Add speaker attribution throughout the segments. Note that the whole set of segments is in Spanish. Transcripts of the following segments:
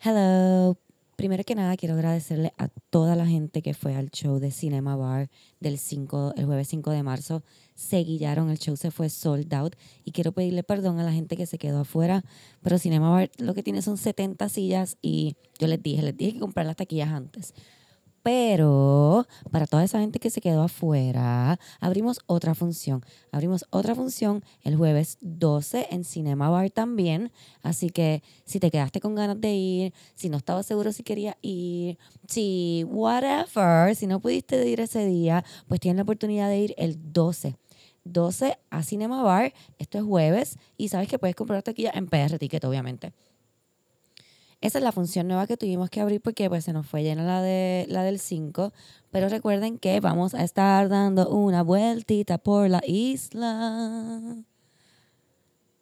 Speaker 1: Hello. Primero que nada, quiero agradecerle a toda la gente que fue al show de Cinema Bar del 5, el jueves 5 de marzo. Se guillaron, el show se fue sold out. Y quiero pedirle perdón a la gente que se quedó afuera. Pero Cinema Bar lo que tiene son 70 sillas y yo les dije, les dije que comprar las taquillas antes. Pero para toda esa gente que se quedó afuera, abrimos otra función. Abrimos otra función el jueves 12 en Cinema Bar también. Así que si te quedaste con ganas de ir, si no estabas seguro si querías ir, si whatever, si no pudiste ir ese día, pues tienes la oportunidad de ir el 12. 12 a Cinema Bar. Esto es jueves y sabes que puedes comprar taquilla en PR Ticket, obviamente. Esa es la función nueva que tuvimos que abrir porque pues se nos fue llena la, de, la del 5. Pero recuerden que vamos a estar dando una vueltita por la isla.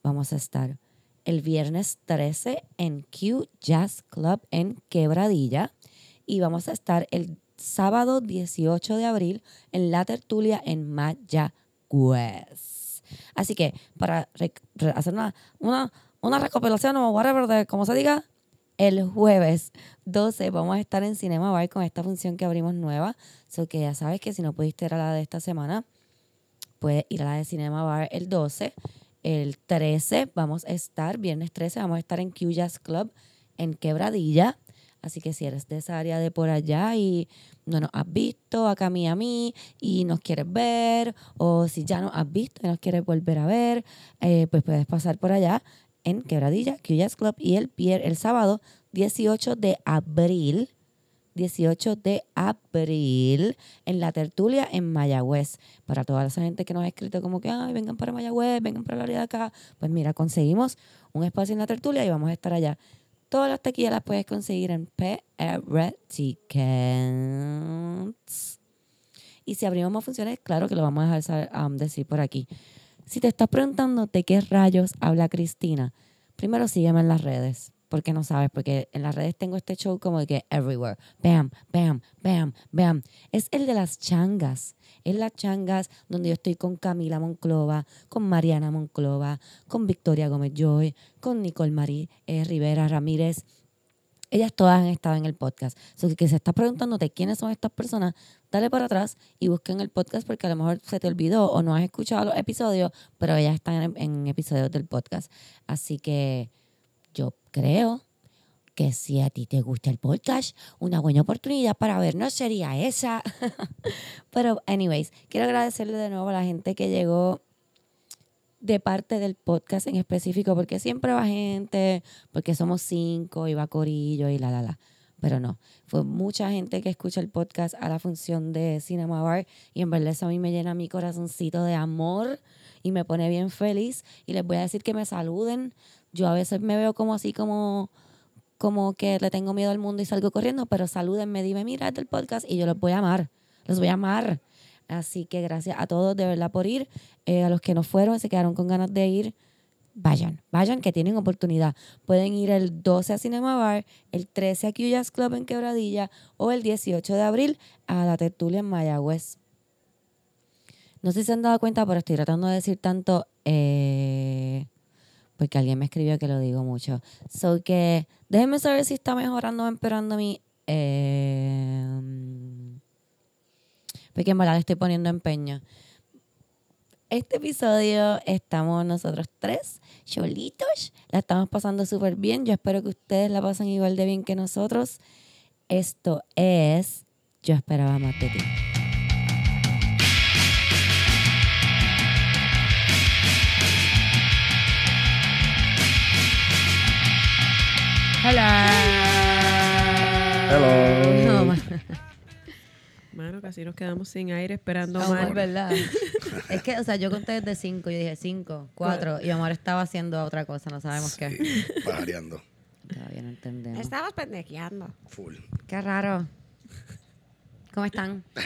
Speaker 1: Vamos a estar el viernes 13 en Q Jazz Club en Quebradilla. Y vamos a estar el sábado 18 de abril en La Tertulia en Mayagüez. Así que para hacer una, una, una recopilación o whatever de como se diga, el jueves 12 vamos a estar en Cinema Bar con esta función que abrimos nueva. So que ya sabes que si no pudiste ir a la de esta semana, puedes ir a la de Cinema Bar el 12. El 13 vamos a estar, viernes 13, vamos a estar en Q Jazz Club en Quebradilla. Así que si eres de esa área de por allá y no nos has visto acá a mí a mí y nos quieres ver, o si ya nos has visto y nos quieres volver a ver, eh, pues puedes pasar por allá en Quebradilla, Jazz Club, y el, el sábado 18 de abril, 18 de abril, en la tertulia en Mayagüez. Para toda esa gente que nos ha escrito como que, ay, vengan para Mayagüez, vengan para la área de acá. Pues mira, conseguimos un espacio en la tertulia y vamos a estar allá. Todas las taquillas las puedes conseguir en PR Tickets. Y si abrimos más funciones, claro que lo vamos a dejar um, decir por aquí. Si te estás preguntando de qué rayos habla Cristina, primero sígueme en las redes, porque no sabes, porque en las redes tengo este show como de que everywhere, bam, bam, bam, bam. Es el de las changas. Es las changas donde yo estoy con Camila Monclova, con Mariana Monclova, con Victoria Gómez Joy, con Nicole Marí eh, Rivera Ramírez ellas todas han estado en el podcast. So, que se está preguntándote quiénes son estas personas, dale para atrás y busquen el podcast porque a lo mejor se te olvidó o no has escuchado los episodios, pero ellas están en, episodios del podcast. Así que yo creo que si a ti te gusta el podcast, una buena oportunidad para vernos sería esa. pero, anyways, quiero agradecerle de nuevo a la gente que llegó de parte del podcast en específico, porque siempre va gente, porque somos cinco y va Corillo y la, la, la. Pero no, fue mucha gente que escucha el podcast a la función de Cinema Bar y en verdad eso a mí me llena mi corazoncito de amor y me pone bien feliz. Y les voy a decir que me saluden. Yo a veces me veo como así, como, como que le tengo miedo al mundo y salgo corriendo, pero salúdenme, dime, mira, el podcast y yo los voy a amar. Los voy a amar. Así que gracias a todos de verdad por ir. Eh, a los que no fueron, se quedaron con ganas de ir, vayan, vayan que tienen oportunidad. Pueden ir el 12 a Cinema Bar, el 13 a Q Jazz Club en Quebradilla o el 18 de abril a la tertulia en Mayagüez. No sé si se han dado cuenta, pero estoy tratando de decir tanto eh, porque alguien me escribió que lo digo mucho. So que déjenme saber si está mejorando o empeorando mi... Eh, porque en verdad le estoy poniendo empeño. Este episodio estamos nosotros tres, cholitos, la estamos pasando súper bien. Yo espero que ustedes la pasen igual de bien que nosotros. Esto es Yo esperaba más de ti.
Speaker 2: Hola.
Speaker 3: Hello.
Speaker 2: Mano, casi nos quedamos sin aire esperando a
Speaker 1: Omar. verdad. es que, o sea, yo conté desde cinco, yo dije cinco, cuatro, y Omar estaba haciendo otra cosa, no sabemos qué.
Speaker 3: Pajareando.
Speaker 1: Todavía no entendemos.
Speaker 2: Estabas pendejeando.
Speaker 3: Full.
Speaker 1: Qué raro. ¿Cómo están?
Speaker 2: Todo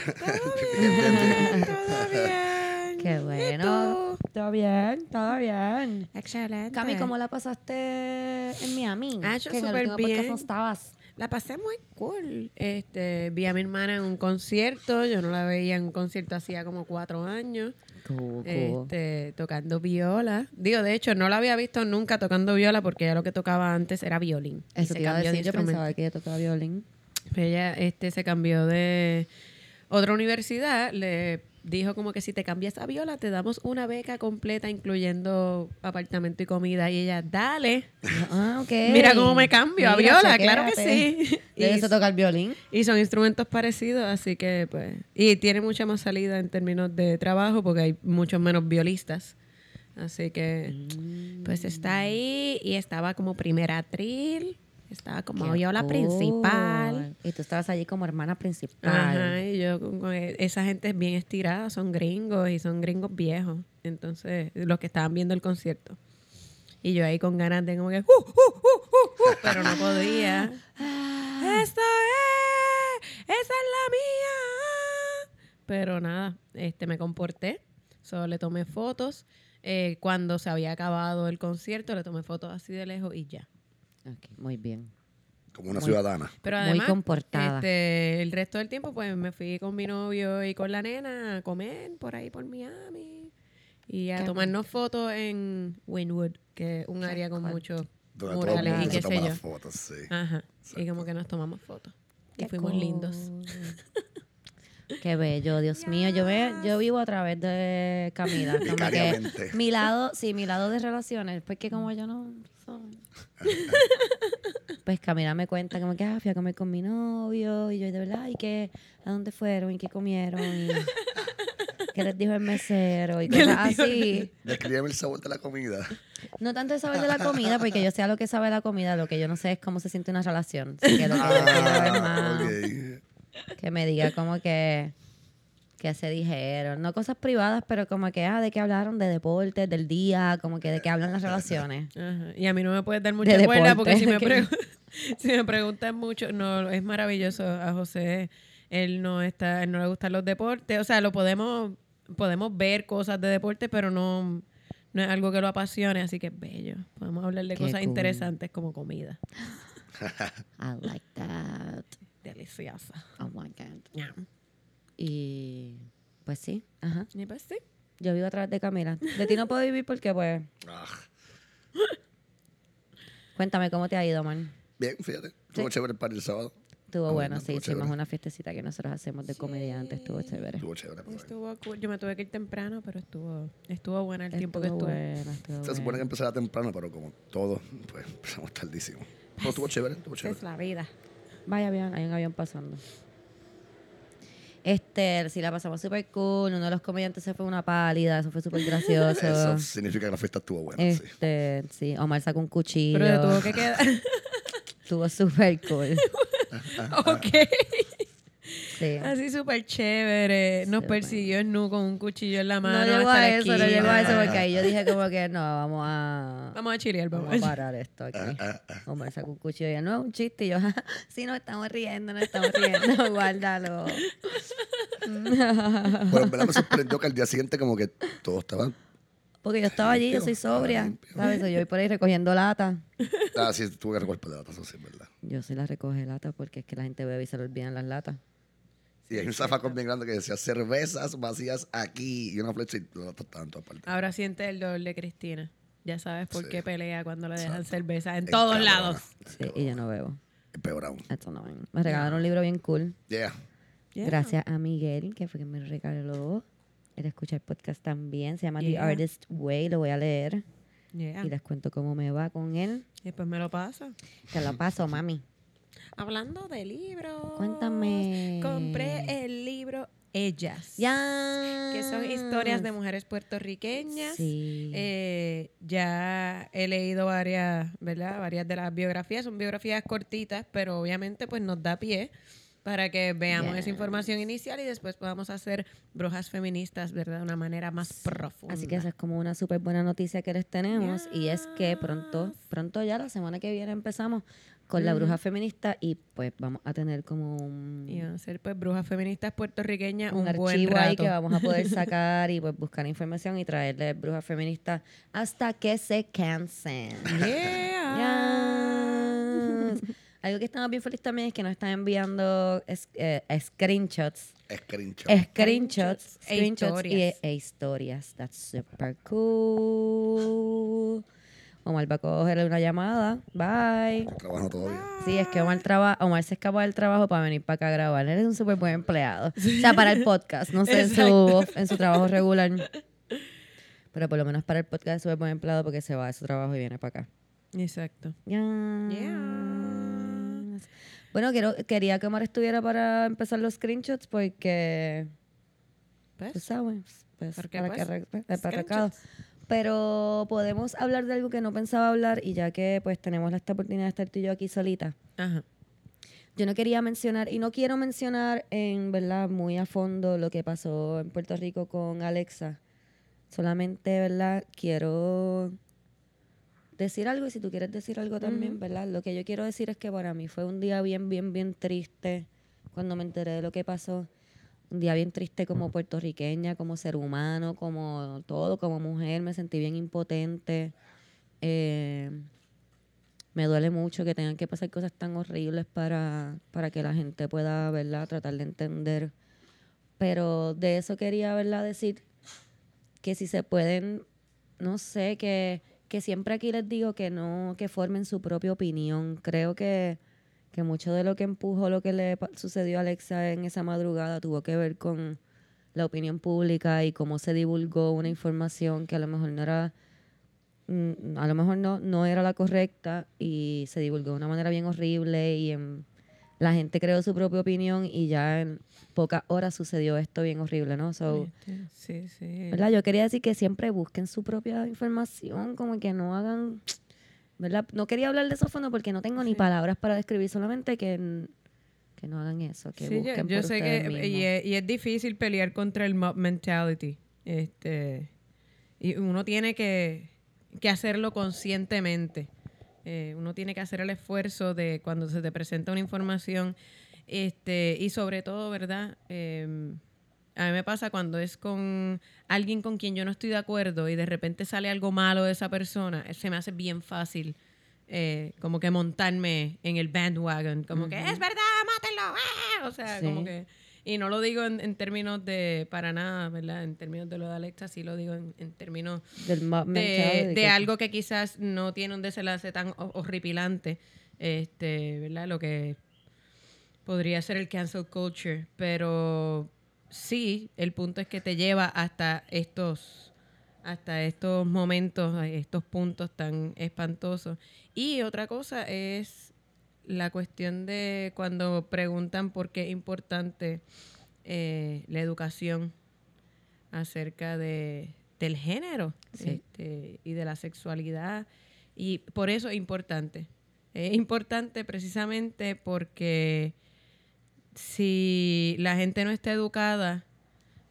Speaker 2: bien, todo bien.
Speaker 1: Qué bueno. Todo bien, todo bien.
Speaker 2: Excelente.
Speaker 1: Cami, ¿cómo la pasaste en Miami?
Speaker 2: Ah, yo
Speaker 1: Que en el
Speaker 2: súper
Speaker 1: último podcast
Speaker 2: bien.
Speaker 1: no estabas.
Speaker 2: La pasé muy cool. Este, vi a mi hermana en un concierto. Yo no la veía en un concierto hacía como cuatro años.
Speaker 1: Cool, cool.
Speaker 2: Este, tocando viola. Digo, de hecho, no la había visto nunca tocando viola porque ella lo que tocaba antes era violín.
Speaker 1: Eso
Speaker 2: se
Speaker 1: te iba a
Speaker 2: cambió de
Speaker 1: decir, yo pensaba que ella tocaba violín.
Speaker 2: Pero ella este, se cambió de otra universidad. Le dijo como que si te cambias a viola, te damos una beca completa, incluyendo apartamento y comida. Y ella, dale.
Speaker 1: Ah, ok.
Speaker 2: Mira cómo me cambio a viola, claro que sí.
Speaker 1: Y eso toca el violín.
Speaker 2: Y son instrumentos parecidos, así que pues... Y tiene mucha más salida en términos de trabajo porque hay muchos menos violistas. Así que pues está ahí y estaba como primera atril, estaba como viola
Speaker 1: cool.
Speaker 2: principal.
Speaker 1: Y tú estabas allí como hermana principal.
Speaker 2: Ajá, y yo, esa gente es bien estirada, son gringos y son gringos viejos. Entonces, los que estaban viendo el concierto. Y yo ahí con ganas de como que, "Uh, uh, uh, uh, uh", pero no podía. ¡Esta es! ¡Esa es la mía! Pero nada, este, me comporté. Solo le tomé fotos. Eh, cuando se había acabado el concierto, le tomé fotos así de lejos y ya.
Speaker 1: Muy bien.
Speaker 3: Como una
Speaker 1: Muy-
Speaker 3: ciudadana.
Speaker 2: Pero
Speaker 1: Muy comportada.
Speaker 2: Este, el resto del tiempo, pues me fui con mi novio y con la nena a comer por ahí por Miami y a
Speaker 1: Qué
Speaker 2: tomarnos fotos en Wynwood, que es un área con muchos murales y qué
Speaker 3: se
Speaker 2: sé yo.
Speaker 3: las fotos, sí.
Speaker 2: Ajá. Y como que nos tomamos fotos. Y
Speaker 1: Qué
Speaker 2: fuimos lindos.
Speaker 1: Qué bello, Dios mío. Yo ve, yo vivo a través de Camila. Como que mi lado, sí, mi lado de relaciones, porque como yo no soy. Pues Camila me cuenta como que ah, fui a comer con mi novio y yo de verdad, y que a dónde fueron y qué comieron y qué les dijo el mesero y
Speaker 2: ¿Qué
Speaker 1: cosas así.
Speaker 3: Descríbeme el sabor de la comida.
Speaker 1: No tanto el saber de la comida, porque yo sé a lo que sabe la comida, lo que yo no sé es cómo se siente una relación. Así que lo que yo quiero es
Speaker 3: Ah,
Speaker 1: más. Que me diga como que que se dijeron, no cosas privadas, pero como que ah, de qué hablaron de deportes, del día, como que de qué hablan las relaciones.
Speaker 2: Ajá. Y a mí no me puedes dar mucha
Speaker 1: De
Speaker 2: cuerda
Speaker 1: deporte.
Speaker 2: porque si me, pregu- si me preguntan mucho, no, es maravilloso a José. Él no está, él no le gustan los deportes. O sea, lo podemos, podemos ver cosas de deporte, pero no, no es algo que lo apasione, así que es bello. Podemos hablar de
Speaker 1: Qué
Speaker 2: cosas
Speaker 1: cool.
Speaker 2: interesantes como comida.
Speaker 1: I like that.
Speaker 2: Deliciosa.
Speaker 1: Oh my God. Y pues sí, ajá.
Speaker 2: Y pues sí.
Speaker 1: Yo vivo a través de Camila. De ti no puedo vivir porque pues,
Speaker 3: Ah,
Speaker 1: cuéntame cómo te ha ido, man.
Speaker 3: bien, fíjate. Estuvo chévere el party el sábado.
Speaker 1: Estuvo
Speaker 3: Ah,
Speaker 1: bueno,
Speaker 3: bueno,
Speaker 1: sí,
Speaker 3: estuvo
Speaker 1: hicimos una fiestecita que nosotros hacemos de comediantes, estuvo chévere.
Speaker 3: Estuvo chévere. pero bueno.
Speaker 2: Estuvo cool. Yo me tuve que ir temprano, pero estuvo, estuvo buena el tiempo que
Speaker 1: Estuvo
Speaker 2: estuvo.
Speaker 1: bueno, estuvo
Speaker 3: Se supone que
Speaker 1: bueno.
Speaker 3: empezara temprano, pero como todo, pues empezamos tardísimo. Pero estuvo chévere, estuvo chévere.
Speaker 2: es la vida.
Speaker 1: Vaya avión, hay un avión pasando. Este, sí, la pasamos súper cool. Uno de los comediantes se fue una pálida, eso fue súper gracioso.
Speaker 3: Eso significa que la fiesta estuvo buena, sí.
Speaker 1: Este, sí, Omar sacó un cuchillo.
Speaker 2: Pero tuvo que quedar.
Speaker 1: Estuvo súper cool.
Speaker 2: ok.
Speaker 1: Sí.
Speaker 2: Así súper chévere. Nos persiguió Nu con un cuchillo en la mano.
Speaker 1: No llegó a eso, no llegó a eso, porque ahí yo dije como que no, vamos a...
Speaker 2: Vamos a chilear, vamos,
Speaker 1: Vamos a parar esto aquí.
Speaker 3: Ah,
Speaker 1: Omar sacó un cuchillo y yo, no, es un chiste. Y yo, sí, nos estamos riendo, nos estamos riendo, guárdalo.
Speaker 3: Bueno, en verdad me sorprendió que al día siguiente como que todo estaba...
Speaker 1: Porque yo estaba allí, yo soy sobria. ¿sabes? Yo voy por ahí recogiendo lata.
Speaker 3: Ah, sí, tuve que recoger pedazos, eso sí, es verdad.
Speaker 1: Yo sí la recoge lata porque es que la gente bebe y se le olvidan las latas.
Speaker 3: Sí, hay un zafacón bien grande que decía cervezas vacías aquí y una flecha y en todas partes.
Speaker 2: Ahora siente el dolor de Cristina. Ya sabes por
Speaker 3: Sí.
Speaker 2: qué pelea cuando le dejan
Speaker 3: Exacto.
Speaker 2: cerveza en
Speaker 3: Es
Speaker 2: todos lados.
Speaker 1: Sí, y yo no bebo.
Speaker 3: Es peor aún.
Speaker 1: That's annoying. Me regalaron un libro bien cool.
Speaker 3: Yeah.
Speaker 2: Yeah.
Speaker 1: Gracias a Miguel, que fue quien me regaló. Él escucha el podcast también. Se llama The. Artist Way. Lo voy a leer.
Speaker 2: Yeah.
Speaker 1: Y les cuento cómo me va con él.
Speaker 2: Y después me lo pasa.
Speaker 1: Te lo paso, mami.
Speaker 2: Hablando de libros.
Speaker 1: Cuéntame.
Speaker 2: Compré el libro Ellas.
Speaker 1: Ya.
Speaker 2: Que son historias de mujeres puertorriqueñas.
Speaker 1: Sí.
Speaker 2: Eh, ya he leído varias, ¿verdad? Varias de las biografías. Son biografías cortitas, pero obviamente pues nos da pie para que veamos esa
Speaker 1: Yes.
Speaker 2: información inicial y después podamos hacer brujas feministas, ¿verdad? De una manera más profunda.
Speaker 1: Así que esa es como una súper buena noticia que les tenemos. Y es que pronto, pronto ya, la semana que viene empezamos con la bruja feminista y pues vamos a tener como un,
Speaker 2: Y van a ser pues brujas feministas puertorriqueñas
Speaker 1: un
Speaker 2: un, buen
Speaker 1: archivo ahí que vamos a poder sacar y pues buscar información y traerle brujas feministas hasta que se cansen.
Speaker 2: Yeah.
Speaker 1: Yes. Algo que estamos bien felices también es que nos están enviando es- eh, screenshots.
Speaker 3: Screenshot.
Speaker 1: Screenshots,
Speaker 2: E
Speaker 1: screenshots y
Speaker 2: historias.
Speaker 1: e historias. That's super cool. Omar va a cogerle una llamada. Bye.
Speaker 3: Trabajo todavía.
Speaker 1: Sí, es que Omar, traba, Omar se escapa del trabajo para venir para acá a grabar. Él es un súper buen empleado. O sea, para el podcast, no sé, en su, en su trabajo regular. Pero por lo menos para el podcast es súper buen empleado porque se va de su trabajo y viene para acá.
Speaker 2: Exacto.
Speaker 1: Yes.
Speaker 2: Yes.
Speaker 1: Bueno, quiero, quería que Omar estuviera para empezar los screenshots porque,
Speaker 2: Pues,
Speaker 1: tú sabes, pues,
Speaker 2: ¿Por qué,
Speaker 1: para, que
Speaker 2: pues?
Speaker 1: re- para recado. Pero podemos hablar de algo que no pensaba hablar y ya que pues tenemos esta oportunidad de estar tú y yo aquí solita.
Speaker 2: Ajá.
Speaker 1: Yo no quería mencionar, y no quiero mencionar en verdad muy a fondo lo que pasó en Puerto Rico con Alexa. Solamente, ¿verdad? Quiero decir algo y si tú quieres decir algo también. ¿verdad? Lo que yo quiero decir es que para mí fue un día bien, bien, bien triste cuando me enteré de lo que pasó. Un día bien triste como puertorriqueña, como ser humano, como todo, como mujer. Me sentí bien impotente. Eh, me duele mucho que tengan que pasar cosas tan horribles para, para que la gente pueda, ¿verdad? Tratar de entender. Pero de eso quería, ¿verdad? Decir que si se pueden, no sé, que, que siempre aquí les digo que no, que formen su propia opinión. Creo que, que mucho de lo que empujó lo que le sucedió a Alexa en esa madrugada tuvo que ver con la opinión pública y cómo se divulgó una información que a lo mejor no era mm, a lo mejor no, no era la correcta y se divulgó de una manera bien horrible y la gente creó su propia opinión y ya en pocas horas sucedió esto bien horrible, ¿no? So,
Speaker 2: sí, sí.
Speaker 1: ¿verdad? Yo quería decir que siempre busquen su propia información, como que no hagan, ¿verdad? No quería hablar de eso fondo porque no tengo ni palabras para describir, solamente que, que no hagan eso, que
Speaker 2: Sí,
Speaker 1: busquen
Speaker 2: yo
Speaker 1: por
Speaker 2: sé
Speaker 1: ustedes
Speaker 2: que y es, y es difícil pelear contra el mob mentality. Este, y uno tiene que, que hacerlo conscientemente. Eh, uno tiene que hacer el esfuerzo de cuando se te presenta una información. Este, y sobre todo, ¿verdad? Eh, a mí me pasa cuando es con alguien con quien yo no estoy de acuerdo y de repente sale algo malo de esa persona, eh, se me hace bien fácil eh, como que montarme en el bandwagon, como que es verdad, mátenlo, ¡ah! o sea,
Speaker 1: Sí.
Speaker 2: como que y no lo digo en, en términos de para nada, ¿verdad? En términos de lo de Alexa, sí lo digo en, en términos
Speaker 1: Del
Speaker 2: de, de algo que quizás no tiene un desenlace tan ho- horripilante, este, ¿verdad? Lo que podría ser el cancel culture, pero sí, el punto es que te lleva hasta estos hasta estos momentos, estos puntos tan espantosos. Y otra cosa es la cuestión de cuando preguntan por qué es importante eh, la educación acerca de, del género
Speaker 1: Sí.
Speaker 2: este, y de la sexualidad. Y por eso es importante. Es importante precisamente porque si la gente no está educada,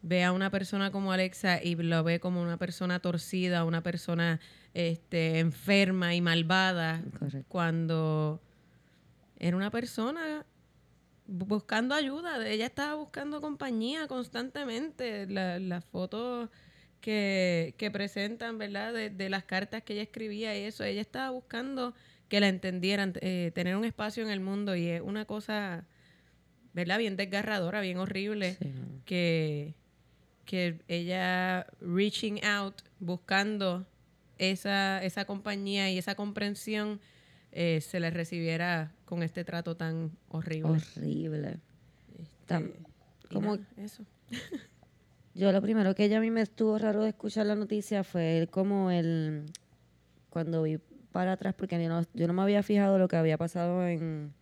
Speaker 2: ve a una persona como Alexa y lo ve como una persona torcida, una persona este, enferma y malvada,
Speaker 1: Correcto.
Speaker 2: cuando era una persona bu- buscando ayuda. Ella estaba buscando compañía constantemente. La- Las fotos que, que presentan, ¿verdad? De, de las cartas que ella escribía y eso. Ella estaba buscando que la entendieran, eh, tener un espacio en el mundo y es una cosa, ¿verdad? Bien desgarradora, bien horrible
Speaker 1: Sí,
Speaker 2: que, que ella reaching out, buscando esa, esa compañía y esa comprensión, eh, se le recibiera con este trato tan horrible.
Speaker 1: Horrible.
Speaker 2: Este,
Speaker 1: como-
Speaker 2: nada, eso.
Speaker 1: Yo lo primero que ella a mí me estuvo raro de escuchar la noticia fue como el cuando vi para atrás porque yo no, yo no me había fijado lo que había pasado en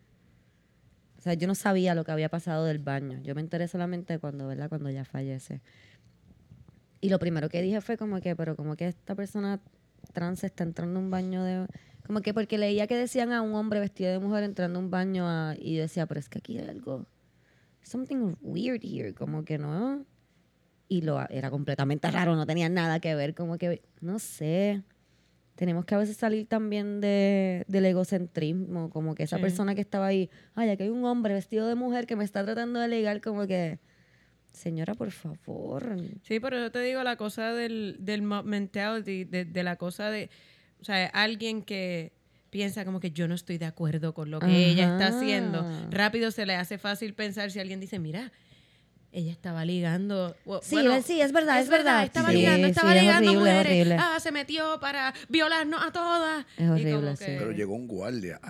Speaker 1: sea, yo no sabía lo que había pasado del baño. Yo me enteré solamente cuando, ¿verdad? Cuando ella fallece. Y lo primero que dije fue como que, pero como que esta persona trans está entrando a un baño de... Como que porque leía que decían a un hombre vestido de mujer entrando a un baño a- y yo decía, pero es que aquí hay algo... Something weird here. Como que no y lo era completamente raro, no tenía nada que ver, como que, no sé, tenemos que a veces salir también de, del egocentrismo, como que esa
Speaker 2: Sí.
Speaker 1: persona que estaba ahí, ay, aquí hay un hombre vestido de mujer que me está tratando de ligar, como que, señora, por favor.
Speaker 2: Sí, pero yo te digo la cosa del, del mentality, de, de la cosa de, o sea, alguien que piensa como que yo no estoy de acuerdo con lo que ella está haciendo, rápido se le hace fácil pensar si alguien dice, mira, ella estaba ligando.
Speaker 1: Sí,
Speaker 2: bueno,
Speaker 1: sí, es verdad, es verdad.
Speaker 2: Estaba
Speaker 1: Sí,
Speaker 2: ligando,
Speaker 1: sí,
Speaker 2: estaba
Speaker 1: es
Speaker 2: ligando
Speaker 1: horrible, es
Speaker 2: mujeres.
Speaker 1: horrible.
Speaker 2: Ah, se metió para violarnos a todas.
Speaker 1: Es horrible,
Speaker 2: que-
Speaker 3: Pero llegó un guardia.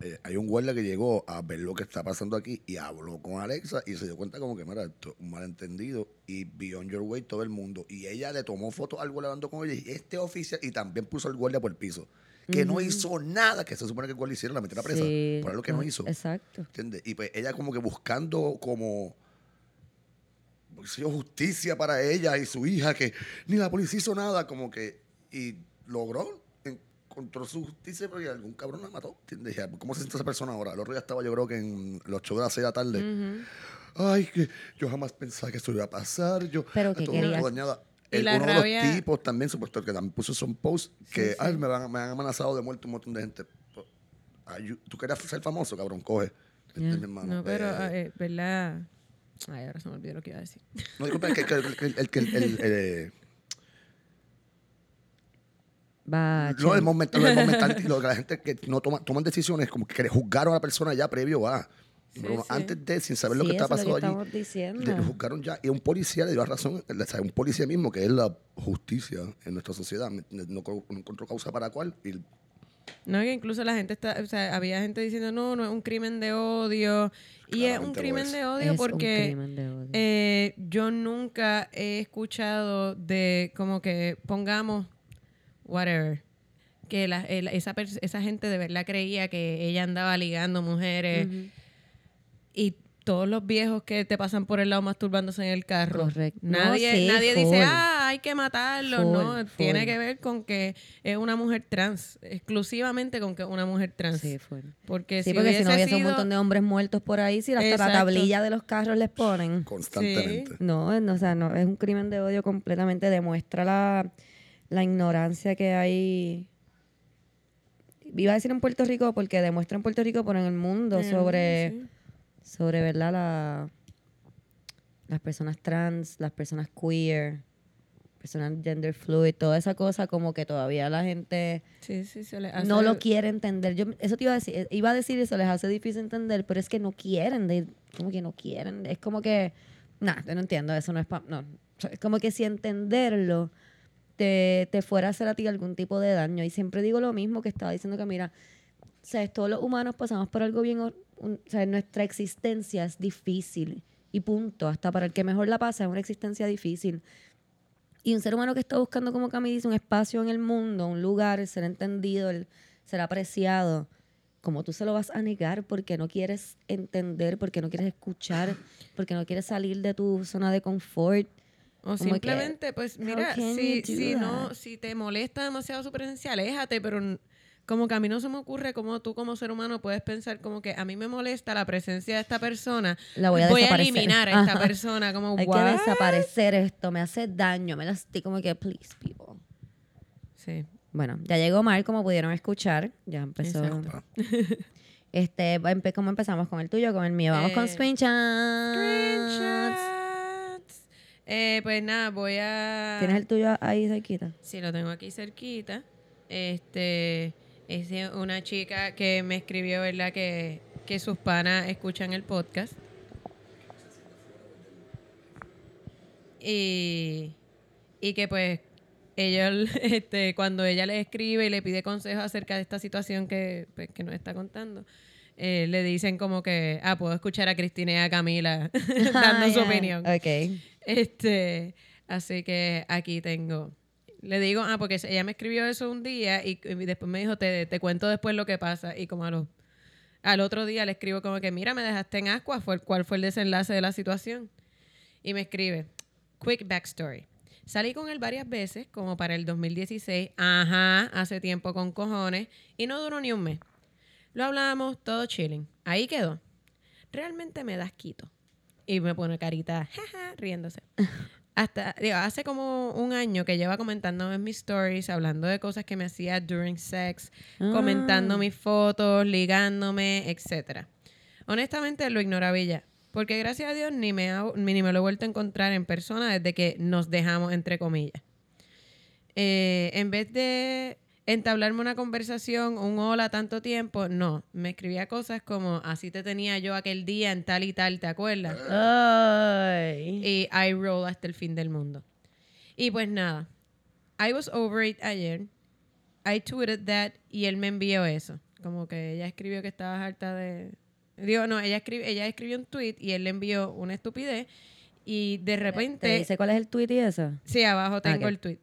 Speaker 3: eh, hay un guardia que llegó a ver lo que está pasando aquí y habló con Alexa y se dio cuenta como que, mira, esto es un malentendido. Y Beyond Your Way, todo el mundo. Y ella le tomó fotos al guardia hablando con ella y este oficial y también puso al guardia por el piso. Que no hizo nada que se supone que el guardia hiciera, la metiera presa.
Speaker 1: Sí,
Speaker 3: por algo que no
Speaker 1: ah,
Speaker 3: hizo.
Speaker 1: Exacto.
Speaker 3: ¿Entiendes? Y pues ella como que buscando como pues, sí, justicia para ella y su hija, que ni la policía hizo nada, como que, y logró, encontró su justicia, pero y algún cabrón la mató. ¿Cómo se siente esa persona ahora? El otro día estaba yo creo que en los shows de las 6 de la tarde. Ay, que yo jamás pensaba que esto iba a pasar. Yo,
Speaker 1: Pero que
Speaker 3: dañada. El- uno de los tipos también, supuesto, que también puso son posts que
Speaker 2: sí.
Speaker 3: ay, me, van, me han amenazado de muerte un montón de gente. Ay, tú querías ser famoso, cabrón, coge. Este,
Speaker 1: Ya.
Speaker 3: mi hermano.
Speaker 2: No, pero,
Speaker 3: Eh,
Speaker 2: eh, ¿verdad? Ay, ahora se me olvidó lo que iba a decir.
Speaker 3: No, disculpa, el que, que- el, que- el, que- el- el- eh,
Speaker 1: Va,
Speaker 3: no, el
Speaker 1: Chen.
Speaker 3: momental, el momental, lo que la gente que no toma, toman decisiones como que juzgaron a la persona ya previo a.
Speaker 2: Sí, sí.
Speaker 3: antes de, sin saber lo
Speaker 1: Sí,
Speaker 3: que está
Speaker 1: eso es
Speaker 3: pasando
Speaker 1: lo que
Speaker 3: allí,
Speaker 1: diciendo.
Speaker 3: lo juzgaron ya. Y un policía le dio la razón, un policía mismo, que es la justicia en nuestra sociedad. No, no encontró causa para cuál. Y
Speaker 2: No, que incluso la gente está, o sea, había gente diciendo, no, no es un crimen de odio. Y es un crimen
Speaker 3: es.
Speaker 2: de
Speaker 1: Es
Speaker 2: odio
Speaker 1: un
Speaker 2: porque
Speaker 1: crimen de odio.
Speaker 2: eh, yo nunca he escuchado de como que pongamos, whatever, que la- el- esa, esa gente de verdad creía que ella andaba ligando mujeres
Speaker 1: Ujú.
Speaker 2: y todos los viejos que te pasan por el lado masturbándose en el carro.
Speaker 1: Correcto. No,
Speaker 2: Nadie,
Speaker 1: sí,
Speaker 2: nadie
Speaker 1: full.
Speaker 2: dice, ah, hay que matarlo.
Speaker 1: Full,
Speaker 2: no, tiene que ver con que es una mujer trans, exclusivamente con que es una mujer trans.
Speaker 1: Sí, fue.
Speaker 2: Porque
Speaker 1: Sí,
Speaker 2: si
Speaker 1: porque si no
Speaker 2: hubiese
Speaker 1: hubiese un
Speaker 2: sido-
Speaker 1: montón de hombres muertos por ahí, si hasta la tablilla de los carros les ponen.
Speaker 3: constantemente.
Speaker 1: No, no, o sea, no, es un crimen de odio completamente. Demuestra la, la ignorancia que hay. Iba a decir en Puerto Rico porque demuestra en Puerto Rico, pero en el mundo, sobre, sobre ¿verdad? La, las personas trans, las personas queer, personas gender fluid, toda esa cosa, como que todavía la gente
Speaker 2: Sí, sí, se
Speaker 1: no lo quiere entender. Yo eso te iba a decir, eh, iba a decir eso les hace difícil entender, pero es que no quieren, de, como que no quieren, es como que nah, yo no entiendo, eso no es pa- no, es como que si entenderlo te, te fuera a hacer a ti algún tipo de daño y siempre digo lo mismo que estaba diciendo que mira, sea, todos los humanos pasamos por algo bien, un- sea, nuestra existencia es difícil y punto, hasta para el que mejor la pasa es una existencia difícil. Y un ser humano que está buscando, como Cami dice, un espacio en el mundo, un lugar, el ser entendido, el ser apreciado, como tú se lo vas a negar porque no quieres entender, porque no quieres escuchar, porque no quieres salir de tu zona de confort.
Speaker 2: O
Speaker 1: Como que,
Speaker 2: simplemente, pues mira, si, si no, si te molesta demasiado su presencia, aléjate, pero como que a mí no se me ocurre cómo tú como ser humano puedes pensar como que a mí me molesta la presencia de esta persona,
Speaker 1: La voy a desaparecer.
Speaker 2: eliminar a esta
Speaker 1: Ajá.
Speaker 2: persona, como
Speaker 1: Hay
Speaker 2: "What?".
Speaker 1: que desaparecer esto, me hace daño, me lastima, como que, please, people.
Speaker 2: Sí.
Speaker 1: Bueno, ya llegó Mar, como pudieron escuchar. Ya empezó.
Speaker 2: Exacto.
Speaker 1: Este, empe- ¿Cómo empezamos? ¿Con el tuyo con el mío? Vamos con
Speaker 2: Eh,
Speaker 1: screenshots.
Speaker 2: Screenshots. Eh, pues nada, voy a...
Speaker 1: ¿Tienes el tuyo ahí cerquita?
Speaker 2: Sí, lo tengo aquí cerquita. Este es de una chica que me escribió, ¿verdad? Que, que sus panas escuchan el podcast. Y, y que pues ellos, este, cuando ella le escribe y le pide consejos acerca de esta situación que, pues, que nos está contando, eh, le dicen como que, ah, puedo escuchar a Cristina y a Camila dando su
Speaker 1: Ah, ya.
Speaker 2: opinión.
Speaker 1: Ok.
Speaker 2: Este, así que aquí tengo. Le digo, ah, porque ella me escribió eso un día y, después me dijo, te, te cuento después lo que pasa. Y como a los, al otro día le escribo como que, mira, me dejaste en ascua, fue, ¿cuál fue el desenlace de la situación? Y me escribe, quick backstory. Salí con él varias veces, como para el 2016, ajá, hace tiempo con cojones, y no duró ni un mes. Lo hablamos, todo chilling. Ahí quedó. Realmente me das quito. Y me pone carita, jaja, riéndose. Hasta, digo, hace como un año que lleva comentando en mis stories, hablando de cosas que me hacía during sex, comentando
Speaker 1: Ah.
Speaker 2: mis fotos, ligándome, etcétera. Honestamente lo ignoraba ya. Porque gracias a Dios ni me, ha- ni me lo he vuelto a encontrar en persona desde que nos dejamos, entre comillas. Eh, en vez de entablarme una conversación, un hola tanto tiempo, no. Me escribía cosas como, así te tenía yo aquel día en tal y tal, ¿te acuerdas?
Speaker 1: Ay.
Speaker 2: Y I roll hasta el fin del mundo. Y pues nada, I was over it ayer. I tweeted that y él me envió eso. Como que ella escribió que estabas harta de... Digo, no, ella, escribió, ella escribió un tweet y él le envió una estupidez y de
Speaker 1: ¿Te
Speaker 2: repente...
Speaker 1: dice cuál es el tweet y eso?
Speaker 2: Sí, abajo tengo
Speaker 1: Ok.
Speaker 2: el tweet.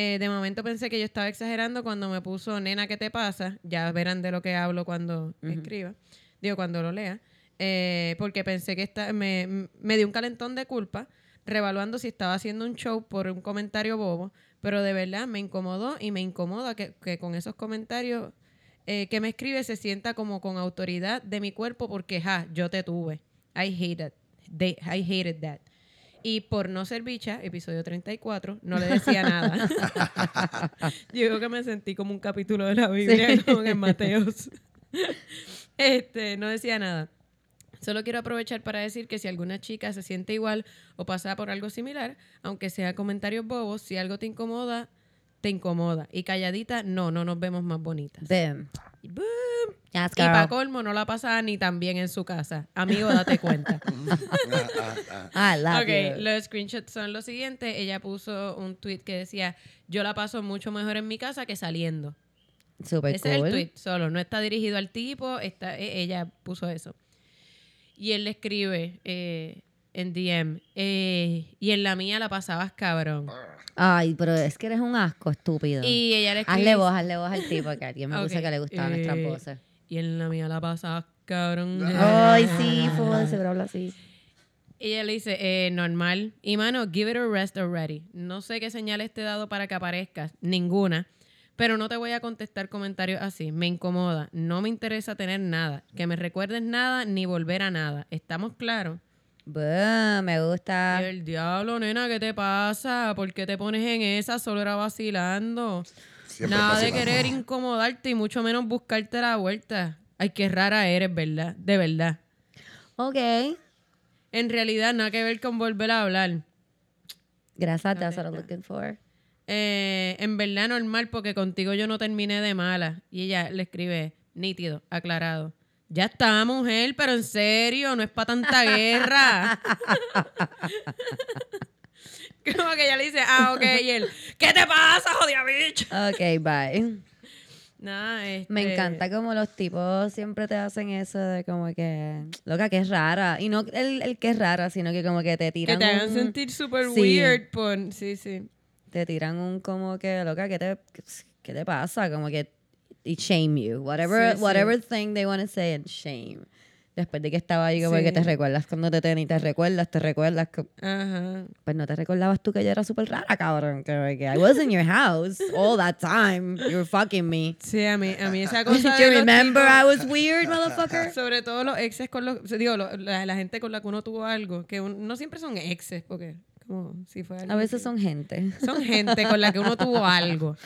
Speaker 2: Eh, de momento pensé que yo estaba exagerando cuando me puso, nena, ¿qué te pasa? Ya verán de lo que hablo cuando escriba. Digo, cuando lo lea. Eh, porque pensé que esta, me, me dio un calentón de culpa, revaluando si estaba haciendo un show por un comentario bobo. Pero de verdad me incomodó y me incomoda que, que con esos comentarios eh, que me escribe se sienta como con autoridad de mi cuerpo porque, ja, yo te tuve. I hated, they, I hated that. Y por no ser bicha, episodio 34, no le decía nada. Yo creo que me sentí como un capítulo de la Biblia,
Speaker 1: Sí.
Speaker 2: como en Mateos. Este, no decía nada. Solo quiero aprovechar para decir que si alguna chica se siente igual o pasa por algo similar, aunque sea comentarios bobos, si algo te incomoda, te incomoda. Y calladita, no, no nos vemos más bonitas.
Speaker 1: Boom.
Speaker 2: Y boom.
Speaker 1: Yes,
Speaker 2: Y para colmo, no la pasaba ni tan bien en su casa. Amigo, date cuenta.
Speaker 3: Ah, ah, ah.
Speaker 1: I love
Speaker 2: Ok,
Speaker 1: you.
Speaker 2: los screenshots son los siguientes. Ella puso un tweet que decía, yo la paso mucho mejor en mi casa que saliendo.
Speaker 1: Super
Speaker 2: Ese es
Speaker 1: cool.
Speaker 2: el tweet solo, no está dirigido al tipo, está, e- ella puso eso. Y él le escribe eh, en DM, eh, y en la mía la pasabas cabrón.
Speaker 1: Ay, pero es que eres un asco, estúpido.
Speaker 2: Y ella le escribe...
Speaker 1: Hazle voz, hazle voz al tipo que alguien me puso
Speaker 2: Ok,
Speaker 1: que le gustaban nuestras
Speaker 2: eh,
Speaker 1: voces.
Speaker 2: Y en la mía la pasabas cabrón.
Speaker 1: Ay, sí, full, seguro habla así.
Speaker 2: Ella le dice, eh, normal. Y mano, give it a rest already. No sé qué señales te he dado para que aparezcas. Ninguna. Pero no te voy a contestar comentarios así. Me incomoda. No me interesa tener nada. Que me recuerdes nada ni volver a nada. ¿Estamos claros?
Speaker 1: Boom, me
Speaker 2: Y
Speaker 1: gusta.
Speaker 2: el diablo, nena, ¿qué te pasa? ¿Por qué te pones en esa? Solo era vacilando.
Speaker 3: Siempre
Speaker 2: Nada de querer incomodarte y mucho menos buscarte la vuelta. Ay, qué rara eres, ¿verdad? De verdad.
Speaker 1: Ok.
Speaker 2: En realidad, nada que ver con volver a hablar.
Speaker 1: Gracias, that's what I'm looking for.
Speaker 2: Eh, en verdad normal porque contigo yo no terminé de mala. Y ella le escribe, nítido, aclarado. Ya está, mujer, pero en serio, no es para tanta guerra. Como que ella le dice, ah, ok, y él, ¿qué te pasa, jodida bitch?
Speaker 1: Ok, bye.
Speaker 2: Nada, este,
Speaker 1: Me encanta como los tipos siempre te hacen eso de como que, loca, que es rara. Y no el, el que es rara, sino que como que te
Speaker 2: Que
Speaker 1: tiran
Speaker 2: te hagan
Speaker 1: un-
Speaker 2: sentir súper
Speaker 1: Sí.
Speaker 2: weird por... Sí, sí.
Speaker 1: te tiran un como que, loca, ¿qué te, qué te pasa? Como que, shame you. Whatever,
Speaker 2: Sí, sí.
Speaker 1: whatever thing they want to say and shame. Después de que estaba ahí como
Speaker 2: Sí.
Speaker 1: que te recuerdas cuando te ten y te recuerdas, te recuerdas. que-
Speaker 2: Ajá.
Speaker 1: pues no te recordabas tú que yo era súper rara, cabrón. Que, I was in your house all that time. You were fucking me.
Speaker 2: Sí, a mí, a mí esa cosa
Speaker 1: you
Speaker 2: de los
Speaker 1: remember
Speaker 2: tipos-
Speaker 1: I was weird, motherfucker?
Speaker 2: Sobre todo los exes con los... Digo, lo- la, la gente con la que uno tuvo algo, que un- no siempre son exes, porque como si fue
Speaker 1: A veces
Speaker 2: que-
Speaker 1: son gente.
Speaker 2: Son gente con la que uno tuvo algo.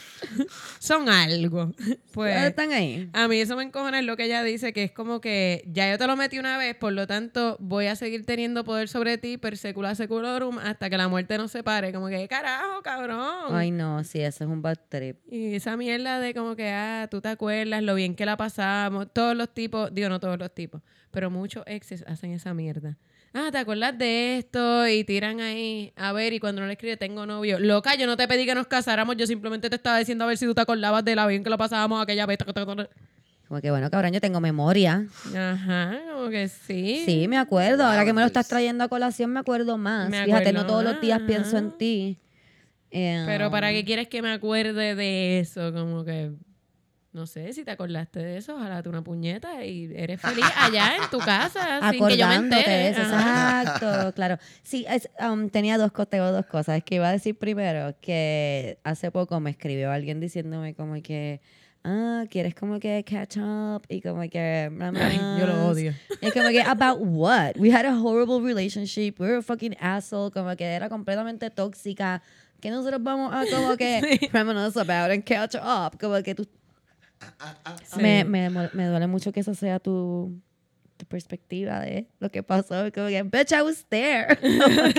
Speaker 2: son algo.
Speaker 1: Pero
Speaker 2: Pues...
Speaker 1: están ahí.
Speaker 2: A mí eso me encojona es lo que ella dice, que es como que ya yo te lo metí una vez, por lo tanto voy a seguir teniendo poder sobre ti per secula seculorum hasta que la muerte nos separe. Como que, carajo, cabrón.
Speaker 1: Ay, no, sí, eso es un bad trip.
Speaker 2: Y esa mierda de como que, ah, tú te acuerdas lo bien que la pasamos. Todos los tipos, digo no todos los tipos, pero muchos exes hacen esa mierda. Ah, ¿te acuerdas de esto? Y tiran ahí, a ver, y cuando no le escribe, tengo novio. Loca, yo no te pedí que nos casáramos, yo simplemente te estaba diciendo a ver si tú te acordabas de la bien que lo pasábamos aquella vez.
Speaker 1: Como que, bueno, cabrón, yo tengo memoria.
Speaker 2: Ajá, como que sí.
Speaker 1: Sí, me acuerdo. Ahora que me lo estás trayendo a colación, me acuerdo más.
Speaker 2: Me
Speaker 1: Fíjate, no todos los días pienso en ti. Eh,
Speaker 2: Pero ¿para qué quieres que me acuerde de eso? Como que, no sé, si te acordaste de eso, ojalá tú una puñeta y eres feliz allá en tu casa sin que yo me
Speaker 1: Acordándote
Speaker 2: entere.
Speaker 1: de eso,
Speaker 2: Ajá.
Speaker 1: exacto, claro. Sí, es, um, tenía dos, tengo dos cosas. Es que iba a decir primero que hace poco me escribió alguien diciéndome como que, ah, quieres como que catch up y como que...
Speaker 2: Ay, yo lo odio.
Speaker 1: Y como que, about what? We had a horrible relationship. We were a fucking asshole. Como que era completamente tóxica. Que nosotros vamos a como que reminisce about and catch up. Como que tú...
Speaker 2: Sí.
Speaker 1: Me, me, me duele mucho que esa sea tu, tu perspectiva de lo que pasó. Como que, bitch, I was there.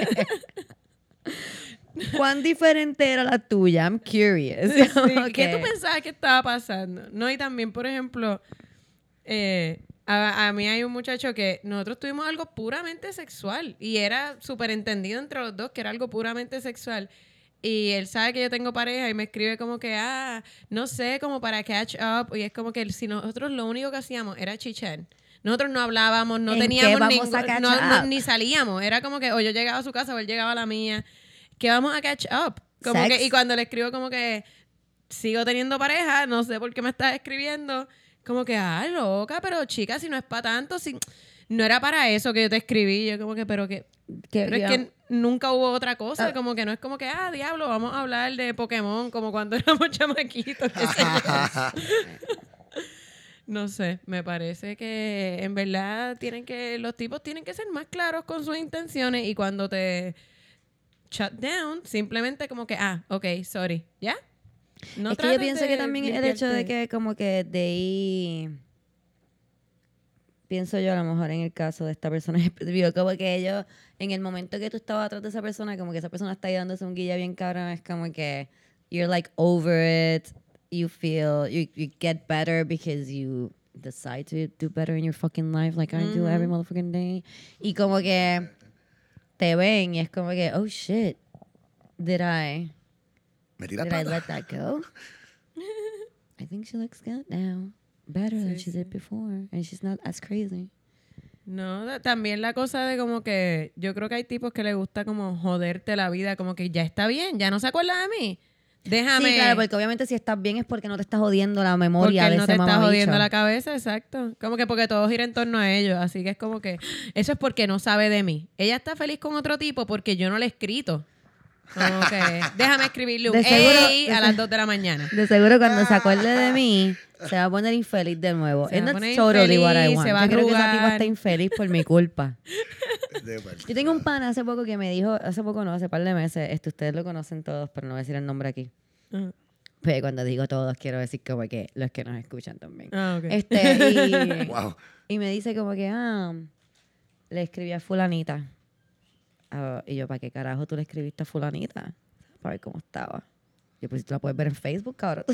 Speaker 1: ¿Cuán diferente era la tuya? I'm curious.
Speaker 2: Sí, ¿Qué tú pensabas que estaba pasando? No, y también, por ejemplo, eh, a, a mí hay un muchacho que nosotros tuvimos algo puramente sexual y era súper entendido entre los dos que era algo puramente sexual. Y él sabe que yo tengo pareja y me escribe como que, ah, no sé, como para catch up. Y es como que si nosotros lo único que hacíamos era chichar. Nosotros no hablábamos, no
Speaker 1: ¿En qué
Speaker 2: teníamos ningún- no- no- ni salíamos. Era como que o yo llegaba a su casa o él llegaba a la mía. Que vamos a catch up. Como
Speaker 1: Sex.
Speaker 2: que, y cuando le escribo como que sigo teniendo pareja, no sé por qué me estás escribiendo. Como que, ah, loca, pero chica, si no es para tanto, si no era para eso que yo te escribí. Yo como que, pero que,
Speaker 1: que-
Speaker 2: pero es
Speaker 1: que-
Speaker 2: nunca hubo otra cosa.
Speaker 1: Ah.
Speaker 2: Como que no es como que, ah, diablo, vamos a hablar de Pokémon como cuando éramos chamaquitos. No sé, me parece que en verdad tienen que, los tipos tienen que ser más claros con sus intenciones y cuando te shut down, simplemente como que, ah, ok, sorry, ¿ya? No
Speaker 1: es que yo pienso
Speaker 2: de
Speaker 1: que también el hecho de que como que de ahí pienso yo a lo mejor en el caso de esta persona específico, como que ellos en el momento que tú estabas atrás de esa persona como que esa persona está ahí dándose un guilla bien cabrón es como que you're like over it you feel you, you get better because you decide to do better in your fucking life like I do every motherfucking day y como que te ven y es como que oh shit did I
Speaker 3: Me
Speaker 1: Did I let that go? I think she looks good now. Better than
Speaker 2: Sí,
Speaker 1: she did before. And she's not as crazy.
Speaker 2: No, también la cosa de como que yo creo que hay tipos que les gusta como joderte la vida, como que ya está bien, ya no se acuerda de mí. Déjame.
Speaker 1: Sí, claro, porque obviamente si estás bien es porque no te estás jodiendo la
Speaker 2: porque
Speaker 1: memoria de
Speaker 2: él no
Speaker 1: ese
Speaker 2: te está jodiendo la cabeza, exacto. Como que porque todo gira en torno a ellos. Así que es como que eso es porque no sabe de mí. Ella está feliz con otro tipo porque yo no le he escrito. Como que déjame escribirle un
Speaker 1: De seguro-
Speaker 2: "Ey"
Speaker 1: de
Speaker 2: a las 2 de la mañana.
Speaker 1: De seguro cuando se acuerde de mí, se va a poner infeliz de nuevo.
Speaker 2: Se va
Speaker 1: And
Speaker 2: a
Speaker 1: that's
Speaker 2: poner
Speaker 1: totally what I
Speaker 2: infeliz,
Speaker 1: want.
Speaker 2: se va a
Speaker 1: Yo creo que esa tipa está infeliz por mi culpa. Yo tengo un pana hace poco que me dijo, hace poco no, hace par de meses, este, ustedes lo conocen todos, pero no voy a decir el nombre aquí.
Speaker 2: Ajá.
Speaker 1: Pero cuando digo todos, quiero decir como que los que nos escuchan también.
Speaker 2: Ah, ok.
Speaker 1: Este, y,
Speaker 3: Wow.
Speaker 1: y me dice como que, ah, le escribí a fulanita. Ah, y yo, ¿para qué carajo tú le escribiste a fulanita? Para ver cómo estaba. Yo, pues si tú la puedes ver en Facebook, cabrón.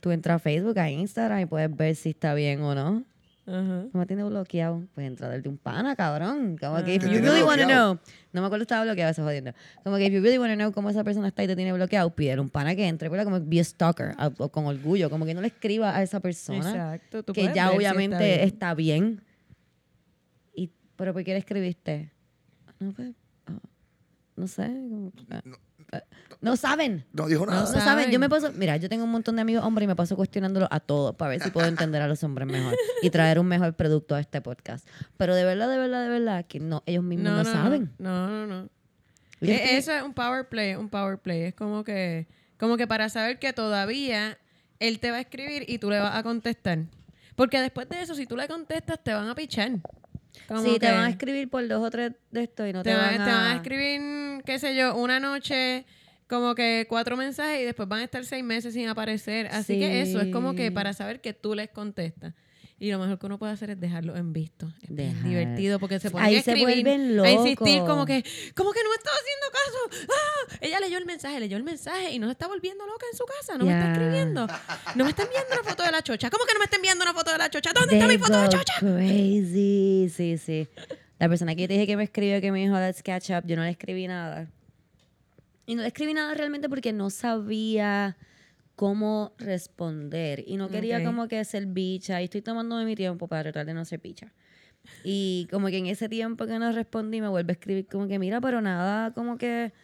Speaker 1: Tú entras a Facebook, a Instagram y puedes ver si está bien o no.
Speaker 2: Ajá.
Speaker 1: No me tiene bloqueado. Pues entra del de un pana, cabrón. Como que if you really want to know. No me acuerdo si estaba bloqueado, eso jodiendo. Como que if you really want to know cómo esa persona está y te tiene bloqueado, pídele un pana que entre, pero como be a stalker, a- o con orgullo. Como que no le escriba a esa persona
Speaker 2: Exacto. tú
Speaker 1: que ya
Speaker 2: ver si
Speaker 1: obviamente
Speaker 2: está
Speaker 1: está
Speaker 2: bien.
Speaker 1: bien. Y, pero ¿por qué le escribiste? No, pues, ah, no sé. como- ah, ah, no saben.
Speaker 3: No dijo
Speaker 1: No,
Speaker 3: nada.
Speaker 1: no saben. Yo me paso, mira, yo tengo un montón de amigos hombres y me paso cuestionándolo a todos para ver si puedo entender a los hombres mejor y traer un mejor producto a este podcast. Pero de verdad, de verdad, de verdad, que no, ellos mismos no, saben.
Speaker 2: No, no, no. Eh,
Speaker 1: tienen-
Speaker 2: Eso es un power play, un power play. Es como que, como que para saber que todavía él te va a escribir y tú le vas a contestar. Porque después de eso, si tú le contestas, te van a pichar. Como
Speaker 1: sí, te van a escribir por dos o tres de esto y no te,
Speaker 2: te van,
Speaker 1: van,
Speaker 2: te
Speaker 1: a...
Speaker 2: van a escribir, qué sé yo, una noche como que cuatro mensajes y después van a estar seis meses sin aparecer. Así que eso es como que para saber que tú les contestas. Y lo mejor que uno puede hacer es dejarlo en visto. Es
Speaker 1: Dejar.
Speaker 2: divertido porque se ponen
Speaker 1: Ahí
Speaker 2: a
Speaker 1: se
Speaker 2: escribir,
Speaker 1: vuelven
Speaker 2: a insistir
Speaker 1: locos.
Speaker 2: como que, como que no me estaba haciendo caso. ¡Ah! Ella leyó el mensaje, leyó el mensaje y no se está volviendo loca en su casa. No me está escribiendo. No me está enviando una foto de la chocha. ¿Cómo que no me está enviando una foto de la chocha? ¿Dónde está mi foto de
Speaker 1: go
Speaker 2: chocha?
Speaker 1: Crazy, sí, sí. La persona que te dije que me escribió que me dijo let's catch up, yo no le escribí nada. Y no le escribí nada realmente porque no sabía cómo responder y no quería
Speaker 2: Ok.
Speaker 1: como que ser bicha y estoy tomándome mi tiempo para tratar de no ser bicha. Y como que en ese tiempo que no respondí me vuelve a escribir como que mira, pero nada, como que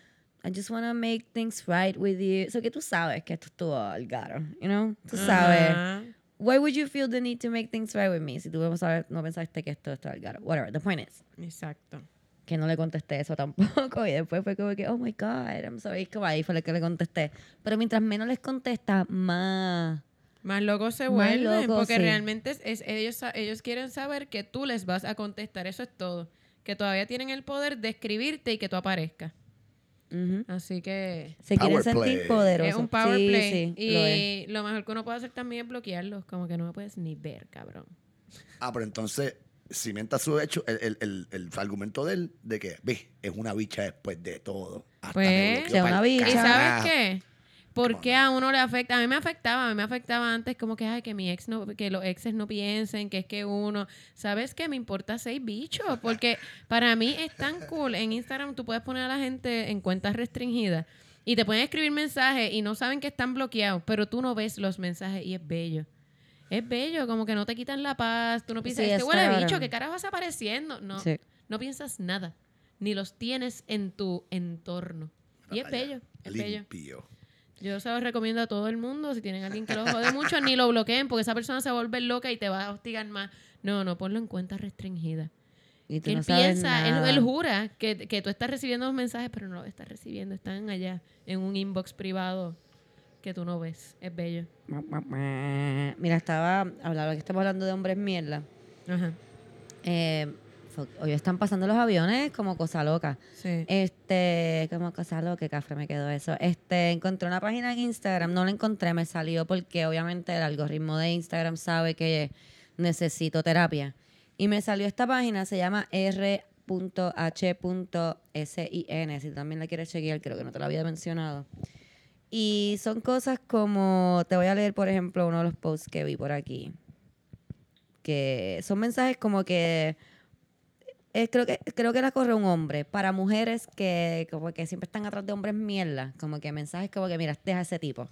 Speaker 1: I just want to make things right with you. So que tú sabes que esto estuvo al garo, you know? Tú sabes.
Speaker 2: Ajá.
Speaker 1: Why would you feel the need to make things right with me? Si tú no, pensaste que esto estaba al garo. Whatever. The point is
Speaker 2: Exacto.
Speaker 1: Que no le contesté eso tampoco. Y después fue como que, oh my God, I'm sorry. Es como ahí fue lo que le contesté. Pero mientras menos les contesta, más.
Speaker 2: Más locos se vuelven
Speaker 1: locos,
Speaker 2: porque
Speaker 1: sí.
Speaker 2: realmente es, es- ellos, ellos quieren saber que tú les vas a contestar. Eso es todo. Que todavía tienen el poder de escribirte y que tú aparezcas.
Speaker 1: Ujú.
Speaker 2: Así que
Speaker 1: Se quieren
Speaker 3: Power
Speaker 1: sentir
Speaker 3: play.
Speaker 1: poderosos.
Speaker 2: es un power
Speaker 1: sí,
Speaker 2: play.
Speaker 1: Sí, lo
Speaker 2: y lo, mejor que uno puede hacer también es bloquearlos. Como que no me puedes ni ver, cabrón.
Speaker 3: Ah, pero entonces, cimenta su hecho, el, el, el, el argumento de él, de que, ve, es una bicha después de todo. Hasta
Speaker 2: Pues,
Speaker 3: me bloqueó
Speaker 1: sea,
Speaker 3: pa'l
Speaker 1: una bicha.
Speaker 2: ¿Y sabes qué? ¿Por qué a uno le afecta? A mí me afectaba, a mí me afectaba antes como que, ay, que mi ex no, que los exes no piensen, que es que uno, ¿sabes qué? Me importa seis bichos, porque para mí es tan cool. En Instagram tú puedes poner a la gente en cuentas restringidas y te pueden escribir mensajes y no saben que están bloqueados, pero tú no ves los mensajes y es bello. Es bello, como que no te quitan la paz, tú no piensas,
Speaker 1: Sí,
Speaker 2: este huele bicho, ¿qué carajo vas apareciendo? No,
Speaker 1: Sí.
Speaker 2: no piensas nada, ni los tienes en tu entorno. Y es
Speaker 3: Vaya,
Speaker 2: bello, es bello.
Speaker 3: Limpio.
Speaker 2: Yo se los recomiendo a todo el mundo. Si tienen alguien que lo jode mucho, ni lo bloqueen porque esa persona se va a volver loca y te va a hostigar más. No, no, ponlo en cuenta restringida.
Speaker 1: Y tú
Speaker 2: él
Speaker 1: no
Speaker 2: piensa, él,
Speaker 1: nada.
Speaker 2: él jura que, que tú estás recibiendo los mensajes, pero no los estás recibiendo. Están allá en un inbox privado que tú no ves. Es bello.
Speaker 1: Mira, estaba hablando que estamos hablando de hombres mierda.
Speaker 2: Ajá.
Speaker 1: Eh, hoy están pasando los aviones como cosa loca.
Speaker 2: Sí.
Speaker 1: Este, como cosa loca, café me quedó eso. Este, encontré una página en Instagram, no la encontré, me salió porque obviamente el algoritmo de Instagram sabe que necesito terapia. Y me salió esta página, se llama r.h.sin. Si también la quieres chequear, creo que no te la había mencionado. Y son cosas como, te voy a leer, por ejemplo, uno de los posts que vi por aquí. Que son mensajes como que eh, creo que creo que la corre un hombre para mujeres que como que siempre están atrás de hombres mierda como que mensajes como que mira deja ese tipo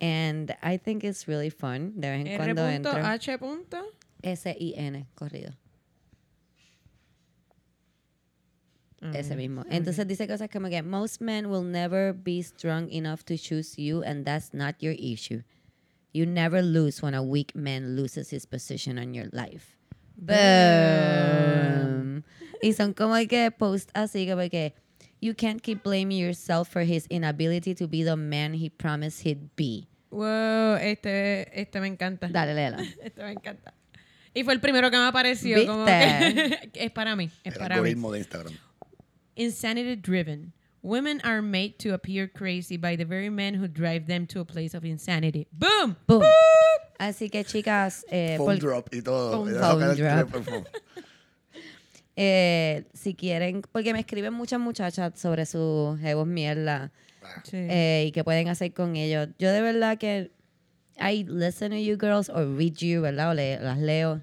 Speaker 1: and I think it's really fun de vez en cuando entro
Speaker 2: R.H.
Speaker 1: S I Corrido ese mismo entonces dice cosas como que most men will never be strong enough to choose you and that's not your issue you never lose when a weak man loses his position on your life Boom. Y son como que post así como que you can't keep blaming yourself for his inability to be the man he promised he'd be.
Speaker 2: Wow, este, este me encanta.
Speaker 1: Dale, léela.
Speaker 2: Este me encanta. Y fue el primero que me apareció. Como
Speaker 1: ¿Viste?
Speaker 2: que, es para mí. Es
Speaker 3: El
Speaker 2: para mí.
Speaker 3: algoritmo de Instagram.
Speaker 2: Insanity driven. Women are made to appear crazy by the very men who drive them to a place of insanity. Boom!
Speaker 1: Boom. Así que chicas, eh,
Speaker 3: Phone
Speaker 1: por-
Speaker 3: drop y todo.
Speaker 2: Phone
Speaker 1: drop. eh, si quieren, porque me escriben muchas muchachas sobre sus jevos mierda
Speaker 2: Sí.
Speaker 1: eh, y qué pueden hacer con ellos. Yo de verdad que I listen to you girls or read you, ¿verdad? O le- las leo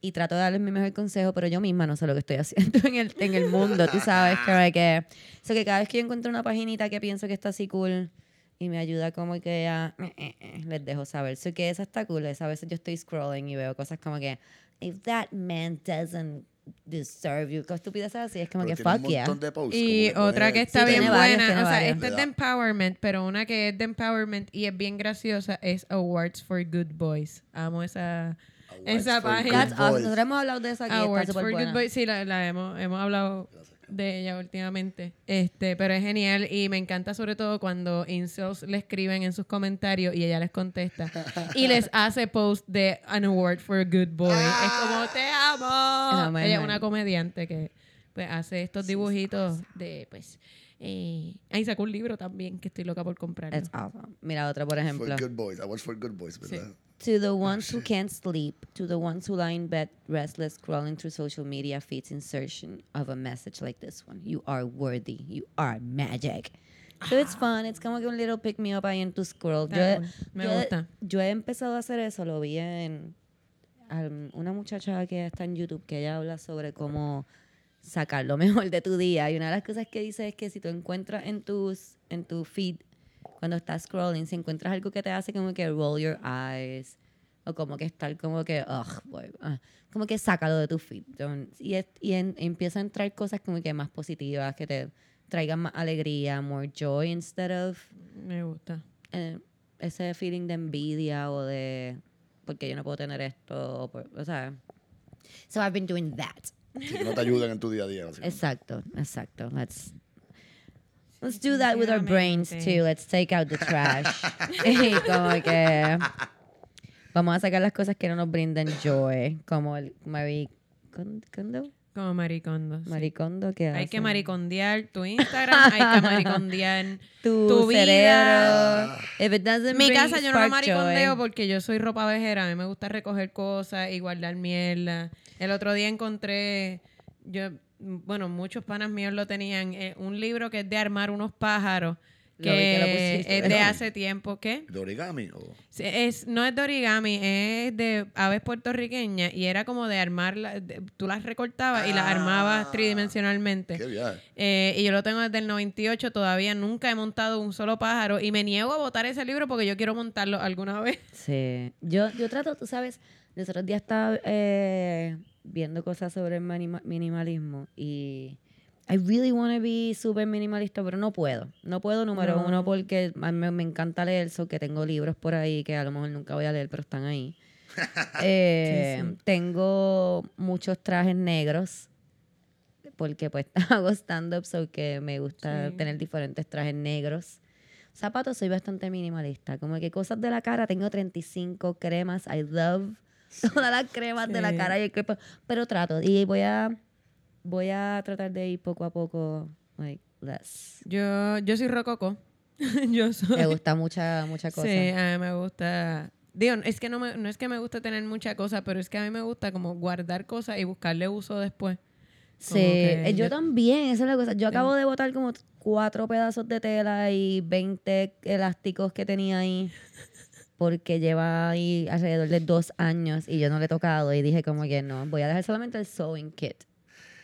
Speaker 1: y trato de darles mi mejor consejo, pero yo misma no sé lo que estoy haciendo en el, en el mundo, tú sabes, que, que, so que cada vez que yo encuentro una paginita que pienso que está así cool y me ayuda como que a, eh, eh, eh, les dejo saber. So que esa está cool, es a veces yo estoy scrolling y veo cosas como que, if that man doesn't deserve you, cosas estupideces así, es como
Speaker 3: Pero
Speaker 1: que fuck
Speaker 3: un
Speaker 1: yeah.
Speaker 3: de posts,
Speaker 2: Y otra que está
Speaker 1: Sí,
Speaker 2: bien
Speaker 1: varios,
Speaker 2: buena, o sea,
Speaker 1: varios.
Speaker 2: esta es de empowerment, pero una que es de empowerment y es bien graciosa es Awards for Good Boys. Amo esa, esa
Speaker 3: for
Speaker 2: página.
Speaker 1: Nosotros hemos hablado de eso aquí,
Speaker 2: Awards for
Speaker 1: buena.
Speaker 2: Good Boys, sí, la, la hemos, hemos hablado de ella últimamente. Este, pero es genial y me encanta sobre todo cuando incels le escriben en sus comentarios y ella les contesta y les hace post de an award for a good boy. Es como te amo.
Speaker 1: Ah,
Speaker 2: ella es una comediante que pues hace estos dibujitos de pues eh, ahí sacó un libro también que estoy loca por comprarlo.
Speaker 1: It's awesome. Mira otra, por
Speaker 3: For
Speaker 1: ejemplo.
Speaker 3: good boys. Awards for good boys, ¿verdad?
Speaker 1: To the ones who can't sleep, to the ones who lie in bed restless, scrolling through social media feeds in search of a message like this one. You are worthy. You are magic. So it's fun. It's como que un little pick me up ahí en tu scroll. Yo.
Speaker 2: Me
Speaker 1: yo he-
Speaker 2: gusta.
Speaker 1: yo he empezado a hacer eso. Lo vi en al- una muchacha que está en YouTube que ella habla sobre cómo sacar lo mejor de tu día. Y una de las cosas que dice es que si tú encuentras en tus en tu feed cuando estás scrolling, si encuentras algo que te hace como que roll your eyes o como que estar como que, ugh, boy, ah, como que sácalo de tu feed. Don't- y es- y en- empieza a entrar cosas como que más positivas, que te traigan más alegría, more joy instead of
Speaker 2: Me gusta.
Speaker 1: eh, ese feeling de envidia o de porque yo no puedo tener esto, o, por- o sea. So I've been doing that.
Speaker 3: Sí, que no te ayudan en tu día a día.
Speaker 1: Exacto, exacto. Let's Let's do that with our brains too. Let's take out the trash. y como que vamos a sacar las cosas que no nos brinden joy, como el Kondo.
Speaker 2: Como maricondo. sí.
Speaker 1: Maricondo, ¿qué
Speaker 2: Hay que maricondear tu Instagram, hay que maricondear
Speaker 1: tu,
Speaker 2: tu vida.
Speaker 1: cerebro.
Speaker 2: Mi casa yo no
Speaker 1: spark
Speaker 2: maricondeo
Speaker 1: joy.
Speaker 2: porque yo soy ropa vejera. A mí me gusta recoger cosas y guardar mierda. El otro día encontré, yo, bueno, muchos panas míos lo tenían, eh, un libro que es de armar unos pájaros.
Speaker 1: Que lo
Speaker 2: Que
Speaker 1: pusiste.
Speaker 2: es de hace tiempo. ¿Qué?
Speaker 3: ¿De origami? o-
Speaker 2: Sí, Es, no es de origami, es de aves puertorriqueñas y era como de armar, tú las recortabas y las armabas
Speaker 3: Ah,
Speaker 2: tridimensionalmente.
Speaker 3: Qué viaje.
Speaker 2: Eh, y yo lo tengo desde el 98, todavía nunca he montado un solo pájaro y me niego a botar ese libro porque yo quiero montarlo alguna vez.
Speaker 1: Sí. Yo, yo trato, tú sabes, los otros días estaba eh, viendo cosas sobre el minimalismo y I really want to be súper minimalista, pero no puedo. No puedo, número
Speaker 2: No.
Speaker 1: uno, porque a mí me, me encanta leer, so que tengo libros por ahí que a lo mejor nunca voy a leer, pero están ahí. Eh,
Speaker 2: Sí, sí.
Speaker 1: Tengo muchos trajes negros porque pues hago stand-up, so que me gusta
Speaker 2: Sí.
Speaker 1: tener diferentes trajes negros. Zapatos soy bastante minimalista, como que cosas de la cara, tengo 35 cremas, I love todas las cremas de la cara y el cuerpo, pero trato y voy a voy a tratar de ir poco a poco like less.
Speaker 2: Yo, yo soy rococo. yo soy.
Speaker 1: Me gusta mucha mucha cosa.
Speaker 2: Sí, a mí me gusta. Digo, es que no, me- no es que me gusta tener mucha cosa, pero es que a mí me gusta como guardar cosas y buscarle uso después.
Speaker 1: Sí,
Speaker 2: Como
Speaker 1: eh, yo
Speaker 2: yo-
Speaker 1: también, esa es la cosa. Yo acabo de botar como cuatro pedazos de tela y 20 elásticos que tenía ahí porque lleva ahí alrededor de dos años y yo no le he tocado y dije como que no, voy a dejar solamente el sewing kit.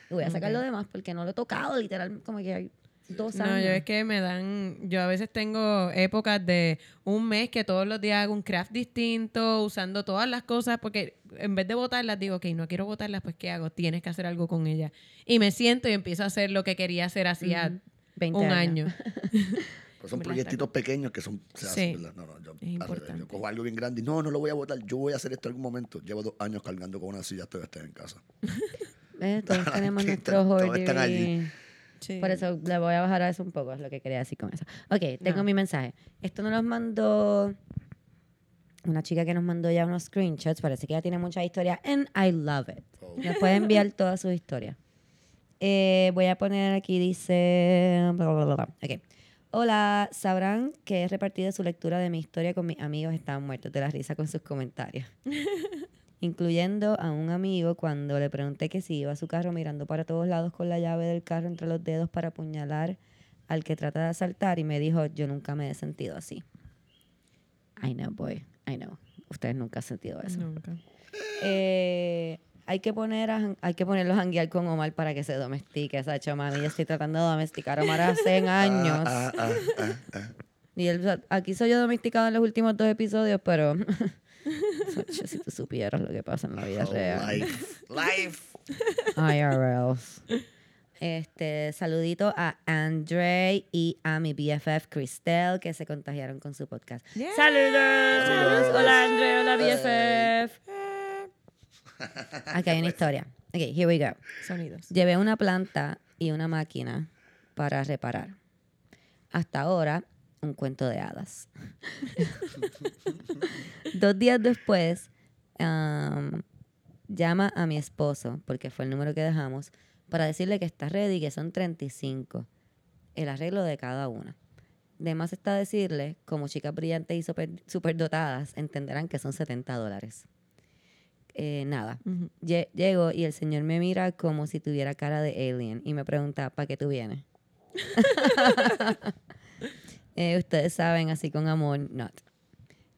Speaker 1: Y voy a sacar
Speaker 2: Ok.
Speaker 1: lo demás porque no lo he tocado literal como que hay dos
Speaker 2: No,
Speaker 1: años.
Speaker 2: yo es que me dan, yo a veces tengo épocas de un mes que todos los días hago un craft distinto, usando todas las cosas, porque en vez de botarlas, digo, ok, no quiero botarlas, pues ¿qué hago? Tienes que hacer algo con ellas. Y me siento y empiezo a hacer lo que quería hacer hacía
Speaker 1: Ujú. 20
Speaker 2: un
Speaker 1: años.
Speaker 2: año.
Speaker 3: Pues son proyectitos pequeños que son. Se hacen,
Speaker 2: Sí.
Speaker 3: ¿verdad? No, no, yo, revés, yo cojo algo bien grande y no, no lo voy a botar. Yo voy a hacer esto en algún momento. Llevo dos años cargando con una silla hasta que esté en casa.
Speaker 1: ¿Ves? Todos tenemos
Speaker 3: Que
Speaker 1: nuestro
Speaker 3: están- todos están allí.
Speaker 2: Sí.
Speaker 1: Por eso le voy a bajar a eso un poco, es lo que quería decir con eso. Ok, tengo
Speaker 2: No.
Speaker 1: mi mensaje. Esto nos lo mandó una chica que nos mandó ya unos screenshots. Parece que ella tiene muchas historias. And I love it.
Speaker 3: Oh.
Speaker 1: Nos puede enviar todas sus historias. Eh, voy a poner aquí, dice... bla, Hola, sabrán que he repartido su lectura de mi historia con mis amigos. Estaban muertos de la risa con sus comentarios. Incluyendo a un amigo cuando le pregunté que si iba a su carro mirando para todos lados con la llave del carro entre los dedos para apuñalar al que trata de asaltar y me dijo, yo nunca me he sentido así. I know, boy. I know. Ustedes nunca han sentido eso.
Speaker 2: Nunca.
Speaker 1: Eh, hay que poner a hay que ponerlo a janguear con Omar para que se domestique, Sacho, mami. Yo estoy tratando de domesticar a Omar hace años.
Speaker 3: Ah, ah, ah, ah, ah.
Speaker 1: Y él, aquí soy yo domesticado en los últimos dos episodios, pero Sacho, si tú supieras lo que pasa en la vida
Speaker 3: Oh,
Speaker 1: real.
Speaker 3: life. Life.
Speaker 1: IRLs. Este, saludito a Andre y a mi BFF Cristel que se contagiaron con su podcast.
Speaker 2: Yeah.
Speaker 1: ¡Saludos!
Speaker 3: Saludos.
Speaker 1: Hola Andre, hola BFF. Aquí hay una historia. Ok, here we go.
Speaker 2: Sonidos.
Speaker 1: Llevé una planta y una máquina para reparar. Hasta ahora, un cuento de hadas. Dos días después, am, llama a mi esposo, porque fue el número que dejamos, para decirle que está ready y que son 35. El arreglo de cada una. De más está decirle, como chicas brillantes y super, superdotadas, entenderán que son 70 dólares. Eh, nada, Llego y el señor me mira como si tuviera cara de alien y me pregunta, ¿para qué tú vienes? Eh, ustedes saben, así con amor, not.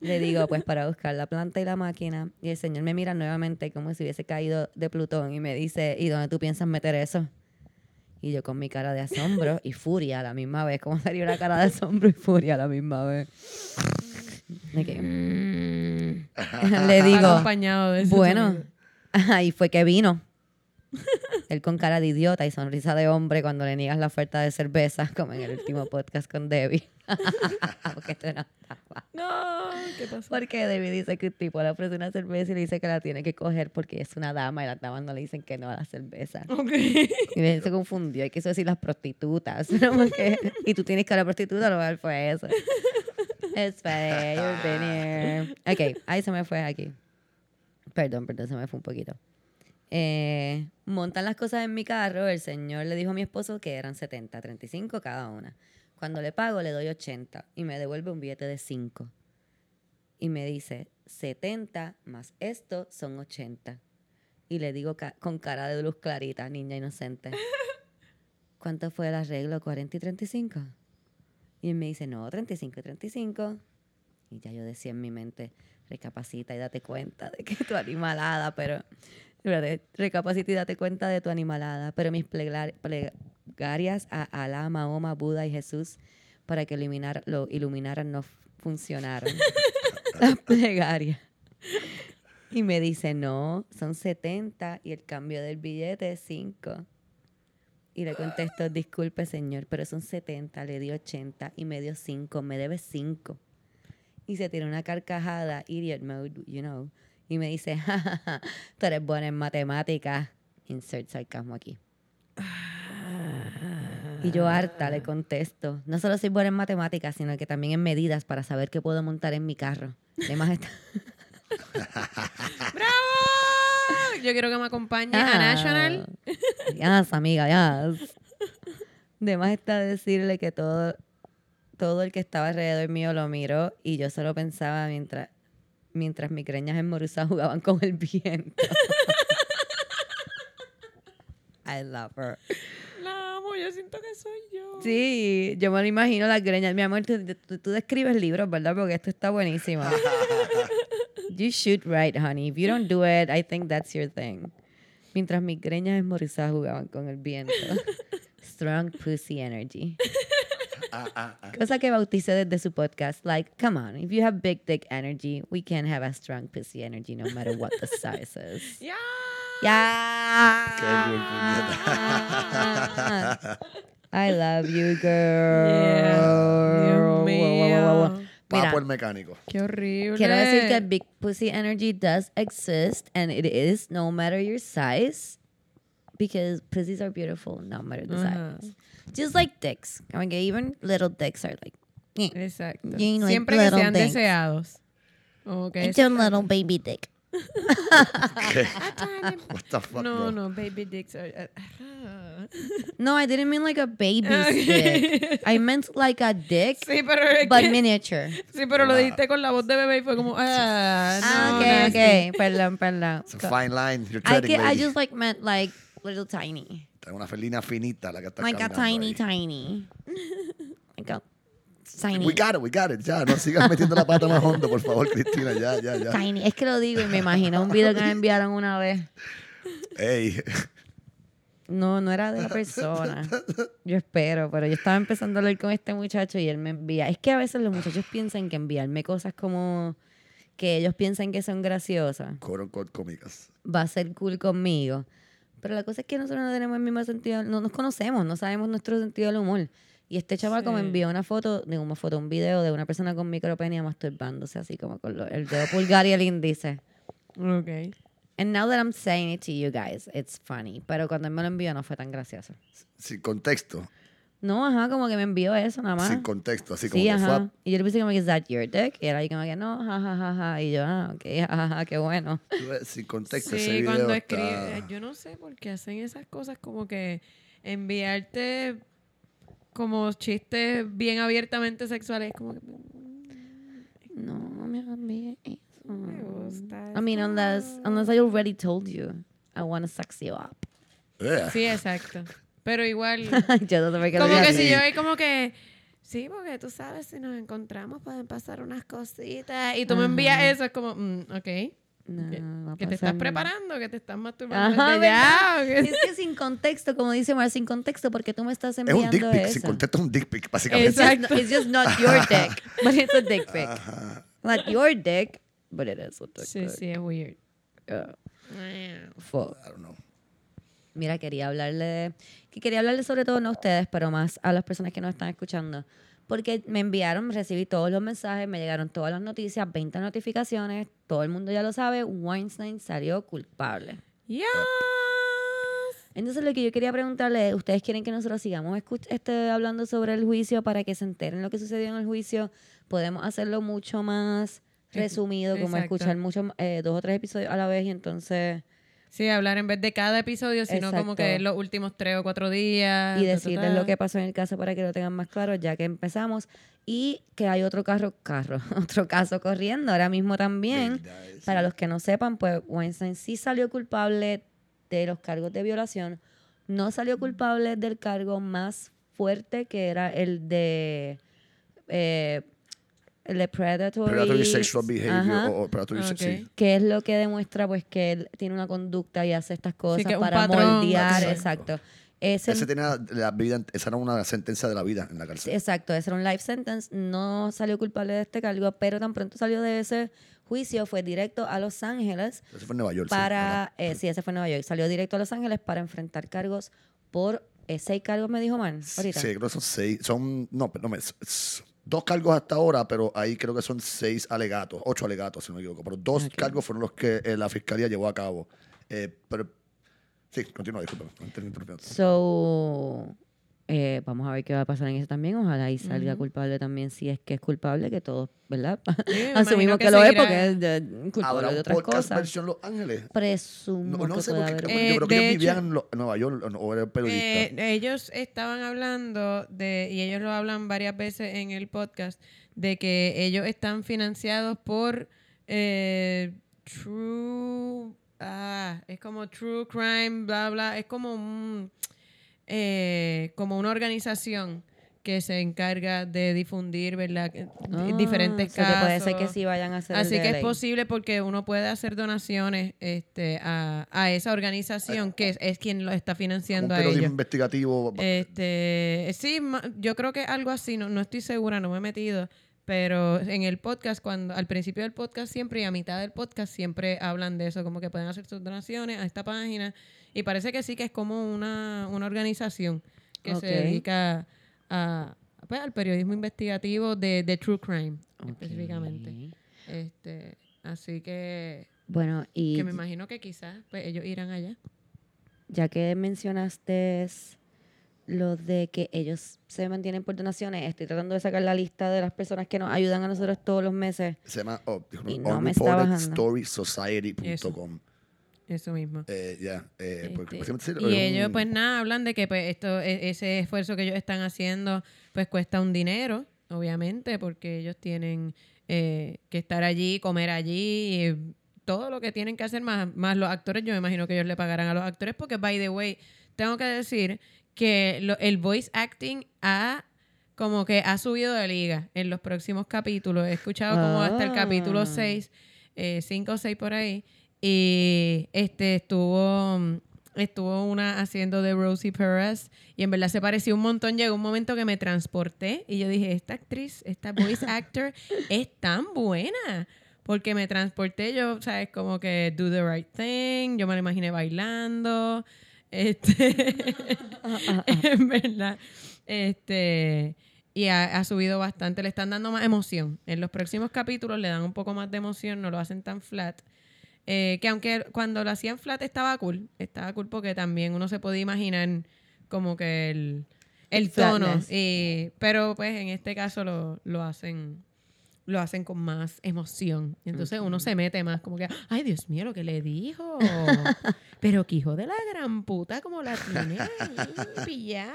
Speaker 1: Le digo, pues para buscar la planta y la máquina. Y el señor me mira nuevamente como si hubiese caído de Plutón y me dice, ¿y dónde tú piensas meter eso? Y yo con mi cara de asombro y furia a la misma vez. ¿Cómo salió una cara de asombro y furia a la misma vez? Mm. Le digo,
Speaker 2: Acompañado de ese
Speaker 1: bueno, ahí fue que vino. Él con cara de idiota y sonrisa de hombre cuando le niegas la oferta de cerveza, como en el último podcast con Debbie. Porque esto no estaba.
Speaker 2: No, ¿qué pasó?
Speaker 1: Porque Debbie dice que un tipo le ofrece una cerveza y le dice que la tiene que coger porque es una dama y las damas no le dicen que no a la cerveza. Y él se confundió y quiso decir las prostitutas. ¿no? Porque- y tú tienes cara de prostituta, lo mejor fue eso. It's funny, you've been here. Ok, ahí se me fue aquí. Perdón, perdón, se me fue un poquito. Eh, montan las cosas en mi carro. El señor le dijo a mi esposo que eran 70, 35 cada una. Cuando le pago, le doy 80 y me devuelve un billete de 5. Y me dice, 70 más esto son 80. Y le digo ca- con cara de luz clarita, niña inocente. ¿Cuánto fue el arreglo? ¿40 y 35? Y él me dice, no, 35 y 35. Y ya yo decía en mi mente, recapacita y date cuenta de que tu animalada, pero... Recapacita y date cuenta de tu animalada. Pero mis plegarias a Alá, Mahoma, Buda y Jesús para que iluminar, lo iluminaran no funcionaron. Las plegarias. Y me dice, no, son 70 y el cambio del billete es 5. Y le contesto, disculpe señor, pero son 70, le di 80 y me dio 5, me debe 5. Y se tira una carcajada, idiot mode, you know. Y me dice, "Ja, ja, ja, tú eres buena en matemáticas. Insert sarcasmo aquí. Y yo harta le contesto, no solo soy buena en matemáticas, sino que también en medidas para saber qué puedo montar en mi carro. Además está...
Speaker 2: ¡Bravo! Yo quiero que me acompañe a
Speaker 1: Ah.
Speaker 2: National.
Speaker 1: Yes, amiga, yes. Además está decirle que todo, todo el que estaba alrededor mío lo miró y yo solo pensaba mientras, mientras mis greñas en Morusa jugaban con el viento. I love her.
Speaker 2: La amo, yo siento que soy yo.
Speaker 1: Sí, yo me lo imagino las greñas. Mi amor, tú, tú- tú describes libros, ¿verdad? Porque esto está buenísimo. you shoot right, honey. If you don't do it, I think that's your thing. Mientras mis greñas esmorizadas jugaban con el viento. Strong pussy energy.
Speaker 3: Ah, ah, ah.
Speaker 1: Cosa que bauticé desde su podcast. Like, come on, if you have big dick energy, we can have a strong pussy energy no matter what the size is.
Speaker 2: Yeah.
Speaker 1: Yeah.
Speaker 3: Qué cool, puñeta.
Speaker 1: I love you, girl.
Speaker 2: Yeah.
Speaker 1: Mira,
Speaker 3: Papo el mecánico.
Speaker 2: ¡Qué horrible!
Speaker 1: quiero decir que big pussy energy does exist and it is no matter your size because pussies are beautiful no matter the size. Just like dicks. Que even little dicks are like, eh,
Speaker 2: Exacto.
Speaker 1: You
Speaker 2: Siempre que
Speaker 1: little
Speaker 2: sean
Speaker 1: dicks.
Speaker 2: deseados. Ok.
Speaker 1: it's a little baby dick.
Speaker 3: What the fuck,
Speaker 2: No,
Speaker 3: bro?
Speaker 2: no, baby dicks are... uh.
Speaker 1: No, I didn't mean like a baby's
Speaker 2: Okay.
Speaker 1: dick. I meant like a dick,
Speaker 2: Sí, pero es
Speaker 1: but
Speaker 2: que-
Speaker 1: miniature.
Speaker 2: Sí, pero lo dijiste con la voz de bebé y fue como... Ah,
Speaker 1: Ah, okay,
Speaker 2: nasty.
Speaker 1: okay. Perdón, perdón.
Speaker 3: It's a fine line. You're
Speaker 1: I,
Speaker 3: treading,
Speaker 1: get, I
Speaker 3: lady.
Speaker 1: just like meant like little tiny.
Speaker 3: Está una felina finita la que está
Speaker 1: Like a
Speaker 3: caminando
Speaker 1: tiny,
Speaker 3: ahí.
Speaker 1: tiny. Like a tiny.
Speaker 3: We got it, we got it. Ya, no sigas metiendo la pata más hondo, por favor, Cristina. Ya, ya, ya.
Speaker 1: Tiny. Es que lo digo y me imagino un video que me enviaron una vez.
Speaker 3: Ey,
Speaker 1: No, no era de la persona. Yo espero, pero yo estaba empezando a hablar con este muchacho y él me envía. Es que a veces los muchachos piensan que enviarme cosas como que ellos piensan que son graciosas
Speaker 3: quote unquote cómicas.
Speaker 1: va a ser cool conmigo. Pero la cosa es que nosotros no tenemos el mismo sentido, no nos conocemos, no sabemos nuestro sentido del humor. Y este chavaco me envió una foto, digo, una foto, un video de una persona con micropenia masturbándose así como con lo- el dedo pulgar y el índice.
Speaker 2: Ok.
Speaker 1: And now that I'm saying it to you guys, it's funny. Pero cuando él me lo envió no fue tan gracioso.
Speaker 3: Sin contexto.
Speaker 1: No, ajá, como que me envió eso nada más.
Speaker 3: Sin contexto. Así como
Speaker 1: Sí,
Speaker 3: que fue.
Speaker 1: ajá.
Speaker 3: a-
Speaker 1: Y yo le puse como que, ¿is that your dick? Y él ahí como que, no, jajajaja. Ja, ja, ja. Y yo, ah, ok, jajaja, qué bueno.
Speaker 3: Sin contexto. ese
Speaker 2: Sí,
Speaker 3: video
Speaker 2: cuando
Speaker 3: está-
Speaker 2: escribe... Yo no sé por qué hacen esas cosas como que enviarte como chistes bien abiertamente sexuales. Como que...
Speaker 1: No, no me envíe eso.
Speaker 2: Me gusta.
Speaker 1: I mean, unless, unless I already told you, I want to sex you up.
Speaker 2: Sí, exacto. Pero igual...
Speaker 1: yo no lo
Speaker 2: como que si yo como que... Sí, porque tú sabes, si nos encontramos pueden pasar unas cositas. Y tú me envías eso, es como, mm, ok.
Speaker 1: No,
Speaker 2: que, te estás preparando, que te estás masturbando
Speaker 1: Ajá. Es que sin contexto, como dice Mar, sin contexto, porque tú me estás
Speaker 3: Es un
Speaker 1: enviando
Speaker 3: dick pic.
Speaker 1: eso.
Speaker 3: Sin contexto es un dick pic, básicamente.
Speaker 1: It's just,
Speaker 2: Exacto.
Speaker 1: it's just not your dick, but it's a dick pic.
Speaker 3: Ajá.
Speaker 1: Not your dick, but it is dick
Speaker 2: Sí, sí, es weird.
Speaker 1: Yeah. Fuck.
Speaker 3: I don't know.
Speaker 1: Mira, quería hablarle, que quería hablarle sobre todo no a ustedes, pero más a las personas que nos están escuchando. Porque me enviaron, recibí todos los mensajes, me llegaron todas las noticias, 20 notificaciones, todo el mundo ya lo sabe, Weinstein salió culpable.
Speaker 2: Yes.
Speaker 1: Entonces lo que yo quería preguntarle, ¿ustedes quieren que nosotros sigamos este, hablando sobre el juicio para que se enteren lo que sucedió en el juicio? Podemos hacerlo mucho más Resumido, como
Speaker 2: exacto.
Speaker 1: escuchar mucho, eh, dos o tres episodios a la vez y entonces
Speaker 2: Sí, hablar en vez de cada episodio, sino como que los últimos tres o cuatro días.
Speaker 1: y
Speaker 2: ta, ta,
Speaker 1: decirles
Speaker 2: ta.
Speaker 1: lo que pasó en el caso para que lo tengan más claro ya que empezamos y que hay otro carro carro otro caso corriendo ahora mismo también para los que no sepan pues Weinstein sí salió culpable de los cargos de violación no salió culpable del cargo más fuerte que era el de eh, el de predatory,
Speaker 3: Predatory sexual behavior
Speaker 1: Ajá.
Speaker 3: o, o predatory
Speaker 2: Ok.
Speaker 3: sex- sí.
Speaker 1: que es lo que demuestra pues que él tiene una conducta y hace estas cosas para moldear
Speaker 3: Exacto.
Speaker 1: exacto ese,
Speaker 3: Ese tenía la vida, esa era una sentencia de la vida en la cárcel.
Speaker 1: Exacto, ese era un life sentence. No salió culpable de este cargo, pero tan pronto salió de ese juicio, fue directo a Los Ángeles
Speaker 3: Ese fue en Nueva York. sí,
Speaker 1: para.
Speaker 3: ajá.
Speaker 1: eh, sí, ese fue en Nueva York. Salió directo a Los Ángeles para enfrentar cargos por. eh, seis cargos, me dijo Man, ahorita.
Speaker 3: Sí, creo que son seis. Son, no, no, me- s- dos cargos hasta ahora, pero ahí creo que son seis alegatos, ocho alegatos, si no me equivoco. Pero dos cargos fueron los que eh, la fiscalía llevó a cabo. Eh, pero, sí, continúa, interrumpí.
Speaker 1: So. Eh, vamos a ver qué va a pasar en eso también. Ojalá y salga culpable también, si es que es culpable, que todos, ¿verdad?
Speaker 2: Sí,
Speaker 1: Asumimos que, lo es porque es de- culpable
Speaker 3: ¿Habrá
Speaker 1: de
Speaker 3: un
Speaker 1: otras
Speaker 3: podcast
Speaker 1: cosas.
Speaker 3: versión Los Ángeles?
Speaker 1: Presumo
Speaker 3: No, no
Speaker 1: que
Speaker 3: sé,
Speaker 1: puede
Speaker 3: porque
Speaker 1: haber
Speaker 3: creo,
Speaker 2: Eh,
Speaker 3: yo creo que
Speaker 2: de
Speaker 3: ellos
Speaker 2: hecho-
Speaker 3: vivían en, Lo- Nueva York o- o era periodista.
Speaker 2: Eh, ellos estaban hablando de, y ellos lo hablan varias veces en el podcast, de que ellos están financiados por eh, True, ah, es como True Crime, bla, bla, es como un, eh, como una organización que se encarga de difundir, ¿verdad? Que-
Speaker 1: Ah,
Speaker 2: diferentes
Speaker 1: que
Speaker 2: casos.
Speaker 1: puede ser que sí vayan a hacer
Speaker 2: Así que es
Speaker 1: ley.
Speaker 2: posible porque uno puede hacer donaciones este, a, a esa organización que es, es quien lo está
Speaker 3: un
Speaker 2: financiando a
Speaker 3: periodismo
Speaker 2: ellos.
Speaker 3: investigativo.
Speaker 2: Este, sí, ma- yo creo que algo así, no, no estoy segura, no me he metido, pero en el podcast, cuando al principio del podcast siempre y a mitad del podcast siempre hablan de eso, como que pueden hacer sus donaciones a esta página y parece que sí que es como una, una organización que se dedica a, pues, al periodismo investigativo de, de true crime específicamente. Este, así que,
Speaker 1: Bueno, y
Speaker 2: que me imagino que quizás pues, ellos irán allá.
Speaker 1: ya que mencionaste lo de que ellos se mantienen por donaciones, estoy tratando de sacar la lista de las personas que nos ayudan a nosotros todos los meses.
Speaker 3: Se llama oh,
Speaker 1: Y no me está.
Speaker 2: Eso mismo.
Speaker 3: Eh, ya, eh, porque
Speaker 2: Este,
Speaker 3: sí,
Speaker 2: y ellos pues nada, hablan de que pues esto, e- ese esfuerzo que ellos están haciendo pues cuesta un dinero, obviamente, porque ellos tienen eh, que estar allí, comer allí, y todo lo que tienen que hacer más, más los actores, yo me imagino que ellos le pagarán a los actores porque, by the way, tengo que decir que lo- el voice acting ha como que ha subido de liga en los próximos capítulos. He escuchado como hasta el capítulo
Speaker 1: Ah.
Speaker 2: 6, 5 o 6 por ahí. Y este estuvo estuvo una haciendo de Rosie Perez y en verdad se pareció un montón. Llegó un momento que me transporté y yo dije, esta actriz, esta voice actor es tan buena. Porque me transporté yo, ¿sabes? Como que do the right thing. Yo me la imaginé bailando. Este, en verdad. Este, y ha, ha subido bastante. Le están dando más emoción. En los próximos capítulos le dan un poco más de emoción, no lo hacen tan flat. Eh, que aunque cuando lo hacían flat estaba cool. Estaba cool porque también uno se podía imaginar como que el, el tono. Y, pero pues en este caso lo, lo hacen lo hacen con más emoción. Y entonces uno se mete más como que, ay Dios mío, lo que le dijo. Pero que hijo de la gran puta como la tiene ahí, ya.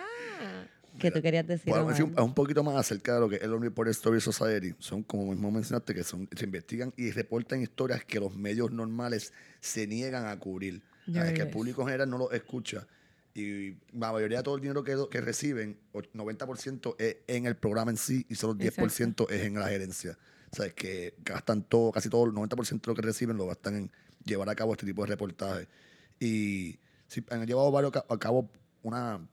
Speaker 1: que tú querías decir.
Speaker 3: Bueno,
Speaker 1: Omar.
Speaker 3: decir un, un poquito más acerca de lo que es el Unreported Story Society. Son, como mismo mencionaste, que son, se investigan y reportan historias que los medios normales se niegan a cubrir.
Speaker 2: Ya
Speaker 3: ¿Sabes? que el público en general no lo escucha. Y la mayoría de todo el dinero que, que reciben, och- 90% es en el programa en sí y solo 10% es en la gerencia. O sea, es que gastan todo, casi todo, el 90% de lo que reciben lo gastan en llevar a cabo este tipo de reportajes. Y sí, han llevado varios a cabo una,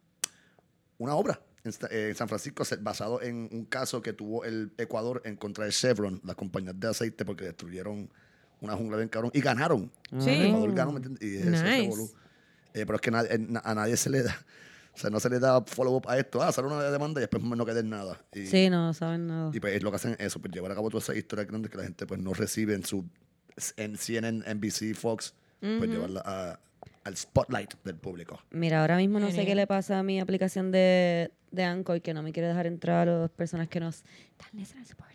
Speaker 3: una obra en, en San Francisco basado en un caso que tuvo el Ecuador en contra de Chevron, las compañías de aceite, porque destruyeron una jungla bien cabrón y ganaron.
Speaker 2: Sí.
Speaker 3: El Ecuador ganó, ¿me entiendes? Y ese
Speaker 2: Nice.
Speaker 3: Eh, pero es que a nadie se le da, o sea, no se le da follow-up a esto. Ah, sale una demanda y después no queda en nada. Y,
Speaker 1: Sí, no saben nada.
Speaker 3: y pues es lo que hacen es eso, pues llevar a cabo todas esas historias grandes que la gente pues no recibe en su en CNN, NBC, Fox, pues llevarla a- al spotlight del público.
Speaker 1: Mira, ahora mismo no sé qué le pasa a mi aplicación de, de Anchor que no me quiere dejar entrar a las personas que nos dan listener support.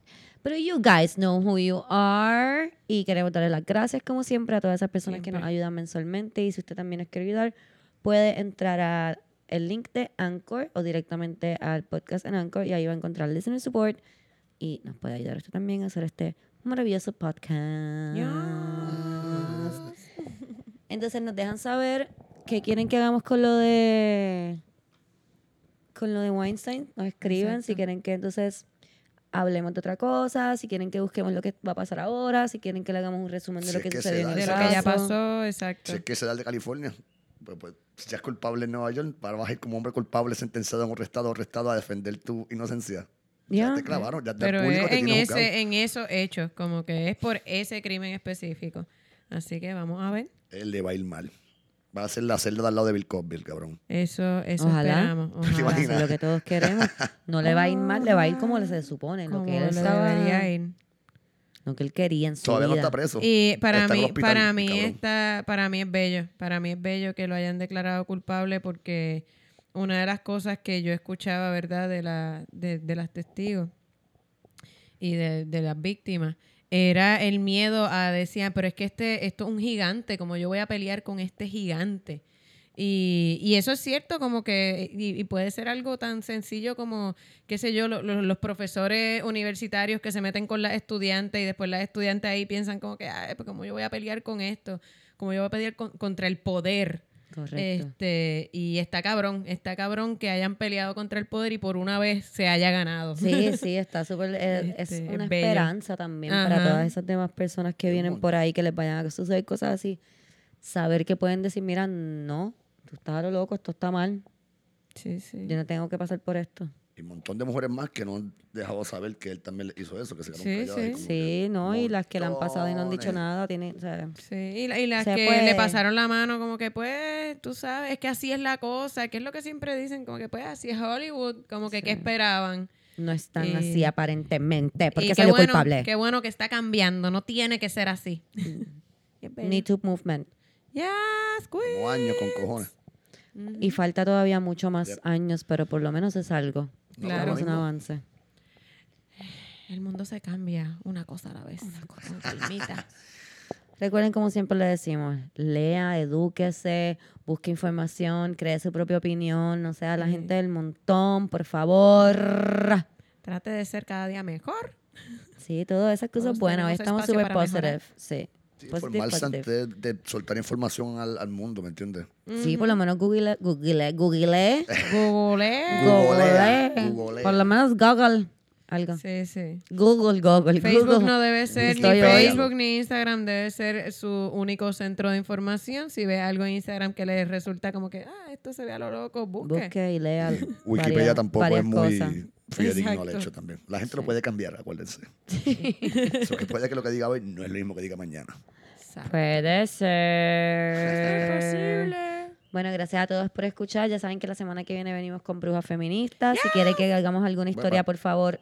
Speaker 1: Pero you guys know who you are. Y queremos darle las gracias, como siempre, a todas esas personas que nos ayudan mensualmente. Y si usted también nos quiere ayudar, puede entrar a el link de Anchor o directamente al podcast en Anchor y ahí va a encontrar Listener Support y nos puede ayudar usted también a hacer este maravilloso podcast. Entonces nos dejan saber qué quieren que hagamos con lo de con lo de Weinstein. Nos escriben si quieren que entonces hablemos de otra cosa, si quieren que busquemos lo que va a pasar ahora, si quieren que le hagamos un resumen de
Speaker 3: Si
Speaker 1: lo
Speaker 3: es
Speaker 1: que
Speaker 3: que
Speaker 1: sucedió en el
Speaker 2: De lo que ya pasó, exacto.
Speaker 3: Si es que se da el de California, pues, pues, si ya es culpable en Nueva York, para vas a ir como hombre culpable sentenciado en un arrestado arrestado a defender tu inocencia.
Speaker 1: Ya.
Speaker 3: Ya te clavaron, ya,
Speaker 2: Pero es
Speaker 3: te
Speaker 2: en, ese, en esos hechos, como que es por ese crimen específico. Así que vamos a ver.
Speaker 3: Él le va a ir mal. Va a ser la celda de al lado de Bill Cosby, el cabrón.
Speaker 2: Eso, eso
Speaker 1: Ojalá.
Speaker 2: esperamos.
Speaker 3: ¿Te
Speaker 2: Ojalá.
Speaker 1: Eso es lo que todos queremos. No le va a ir mal, le va a ir como se supone, lo que él estaba,
Speaker 2: debería ir.
Speaker 1: lo que él quería en su
Speaker 3: Todavía no está preso.
Speaker 2: Y para
Speaker 3: Está en el
Speaker 2: mí,
Speaker 3: hospital,
Speaker 2: para mí
Speaker 3: cabrón.
Speaker 2: está, para mí es bello, para mí es bello que lo hayan declarado culpable porque una de las cosas que yo escuchaba, ¿verdad? De la, de, de las testigos y de, de las víctimas era el miedo a decían, pero es que este, esto es un gigante, como yo voy a pelear con este gigante. Y, y eso es cierto, como que, y, y puede ser algo tan sencillo como, qué sé yo, lo- lo- los profesores universitarios que se meten con las estudiantes y después las estudiantes ahí piensan como que, ay, pues como yo voy a pelear con esto, como yo voy a pelear con- contra el poder.
Speaker 1: Correcto.
Speaker 2: Este, y está cabrón, está cabrón que hayan peleado contra el poder y por una vez se haya ganado.
Speaker 1: Sí, sí, está súper. eh,
Speaker 2: Este,
Speaker 1: es una
Speaker 2: bello.
Speaker 1: esperanza también para todas esas demás personas que vienen por ahí, que les vayan a suceder cosas así. Saber que pueden decir, mira, no, tú estás a lo loco, esto está mal,
Speaker 2: Sí, sí.
Speaker 1: yo no tengo que pasar por esto.
Speaker 3: Y un montón de mujeres más que no han dejado saber que él también le hizo eso, que se quedaron
Speaker 2: Sí,
Speaker 3: calladas. y
Speaker 2: sí.
Speaker 1: Sí,
Speaker 3: que
Speaker 1: no, y las que le han pasado y no han dicho nada, tienen, o sea,
Speaker 2: Sí, y, la- y las que
Speaker 1: puede.
Speaker 2: le pasaron la mano como que pues, tú sabes, es que así es la cosa, que es lo que siempre dicen, como que pues así es Hollywood, como que
Speaker 1: Sí.
Speaker 2: qué esperaban.
Speaker 1: no están
Speaker 2: Y-
Speaker 1: así aparentemente, porque salió
Speaker 2: bueno,
Speaker 1: culpable.
Speaker 2: Qué bueno que está cambiando, no tiene que ser así. Es bello.
Speaker 1: Me Too Movement.
Speaker 2: Yes, queen.
Speaker 3: Como años con cojones.
Speaker 1: Y falta todavía mucho más
Speaker 3: Yep.
Speaker 1: años, pero por lo menos es algo.
Speaker 3: No,
Speaker 2: Claro.
Speaker 1: Es un avance.
Speaker 2: El mundo se cambia una cosa a la vez. Con calmita.
Speaker 1: Recuerden, como siempre le decimos, lea, edúquese, busque información, cree su propia opinión, no sea la
Speaker 2: Sí.
Speaker 1: gente del montón, por favor.
Speaker 2: Trate de ser cada día mejor.
Speaker 1: Sí, todas esas cosas buenas. Hoy estamos súper
Speaker 2: mejorar.
Speaker 1: positive. Sí.
Speaker 3: Sí,
Speaker 1: positive.
Speaker 3: antes de, de soltar información al, al mundo, ¿me entiendes?
Speaker 1: Sí, por lo menos google, google, google,
Speaker 2: Google.
Speaker 3: Googlea,
Speaker 1: google.
Speaker 3: googlea.
Speaker 1: Por lo menos google. Algo.
Speaker 2: Sí, sí.
Speaker 1: Google, Google,
Speaker 2: Facebook
Speaker 1: Google.
Speaker 2: no debe ser, ni
Speaker 1: Estoy hoy.
Speaker 2: Facebook ni Instagram debe ser su único centro de información. Si ve algo en Instagram que le resulta como que, ah, esto se ve a lo loco, busque.
Speaker 1: Busque y lea.
Speaker 3: Wikipedia
Speaker 1: varias-
Speaker 3: tampoco
Speaker 1: varias
Speaker 3: es muy
Speaker 1: cosas.
Speaker 3: Fidedigno al hecho también. La gente lo
Speaker 1: Sí.
Speaker 3: puede cambiar, acuérdense. Eso que puede que lo que diga hoy no es lo mismo que diga mañana.
Speaker 2: Exacto.
Speaker 1: Puede ser.
Speaker 2: Es posible.
Speaker 1: Bueno, gracias a todos por escuchar. Ya saben que la semana que viene venimos con Brujas Feministas. Si quieren que hagamos alguna historia,
Speaker 3: Bueno.
Speaker 1: por favor,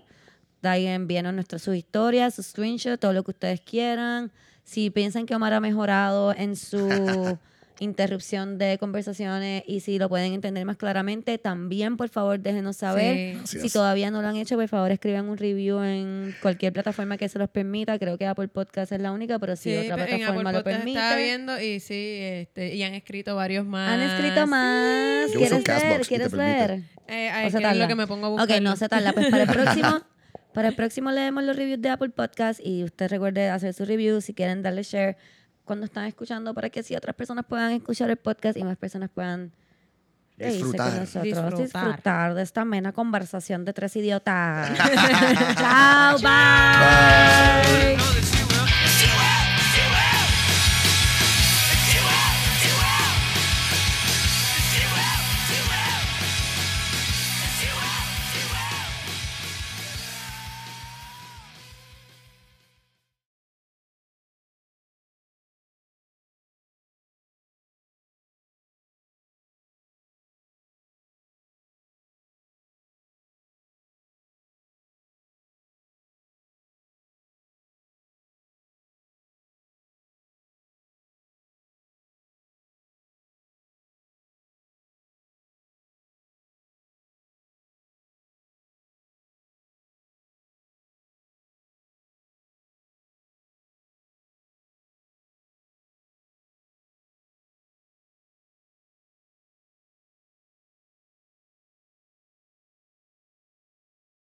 Speaker 1: Daigan, envíenos nuestras sus historias, sus screenshots, todo lo que ustedes quieran. Si piensan que Omar ha mejorado en su interrupción de conversaciones y si lo pueden entender más claramente, también por favor déjenos saber.
Speaker 2: Sí.
Speaker 1: Si todavía no lo han hecho, por favor escriban un review en cualquier plataforma que se los permita. Creo que Apple Podcast es la única, pero si
Speaker 2: Sí,
Speaker 1: otra plataforma lo
Speaker 2: Podcast
Speaker 1: permite.
Speaker 2: estaba viendo y sí, este, y han escrito varios más.
Speaker 1: Han escrito más. ¿Quieres leer? ¿Quieres leer?
Speaker 2: Eh,
Speaker 1: ¿O
Speaker 2: ay,
Speaker 1: se
Speaker 2: lo que me pongo a
Speaker 1: Ok,
Speaker 2: buscar.
Speaker 1: no se tarda. Pues para el próximo, para el próximo leemos los reviews de Apple Podcast y usted recuerde hacer su review si quieren darle share cuando están escuchando para que si otras personas puedan escuchar el podcast y más personas puedan
Speaker 3: Disfrutar.
Speaker 1: con nosotros,
Speaker 2: Disfrutar.
Speaker 1: disfrutar de esta amena conversación de tres idiotas. Chao, bye.
Speaker 3: Bye.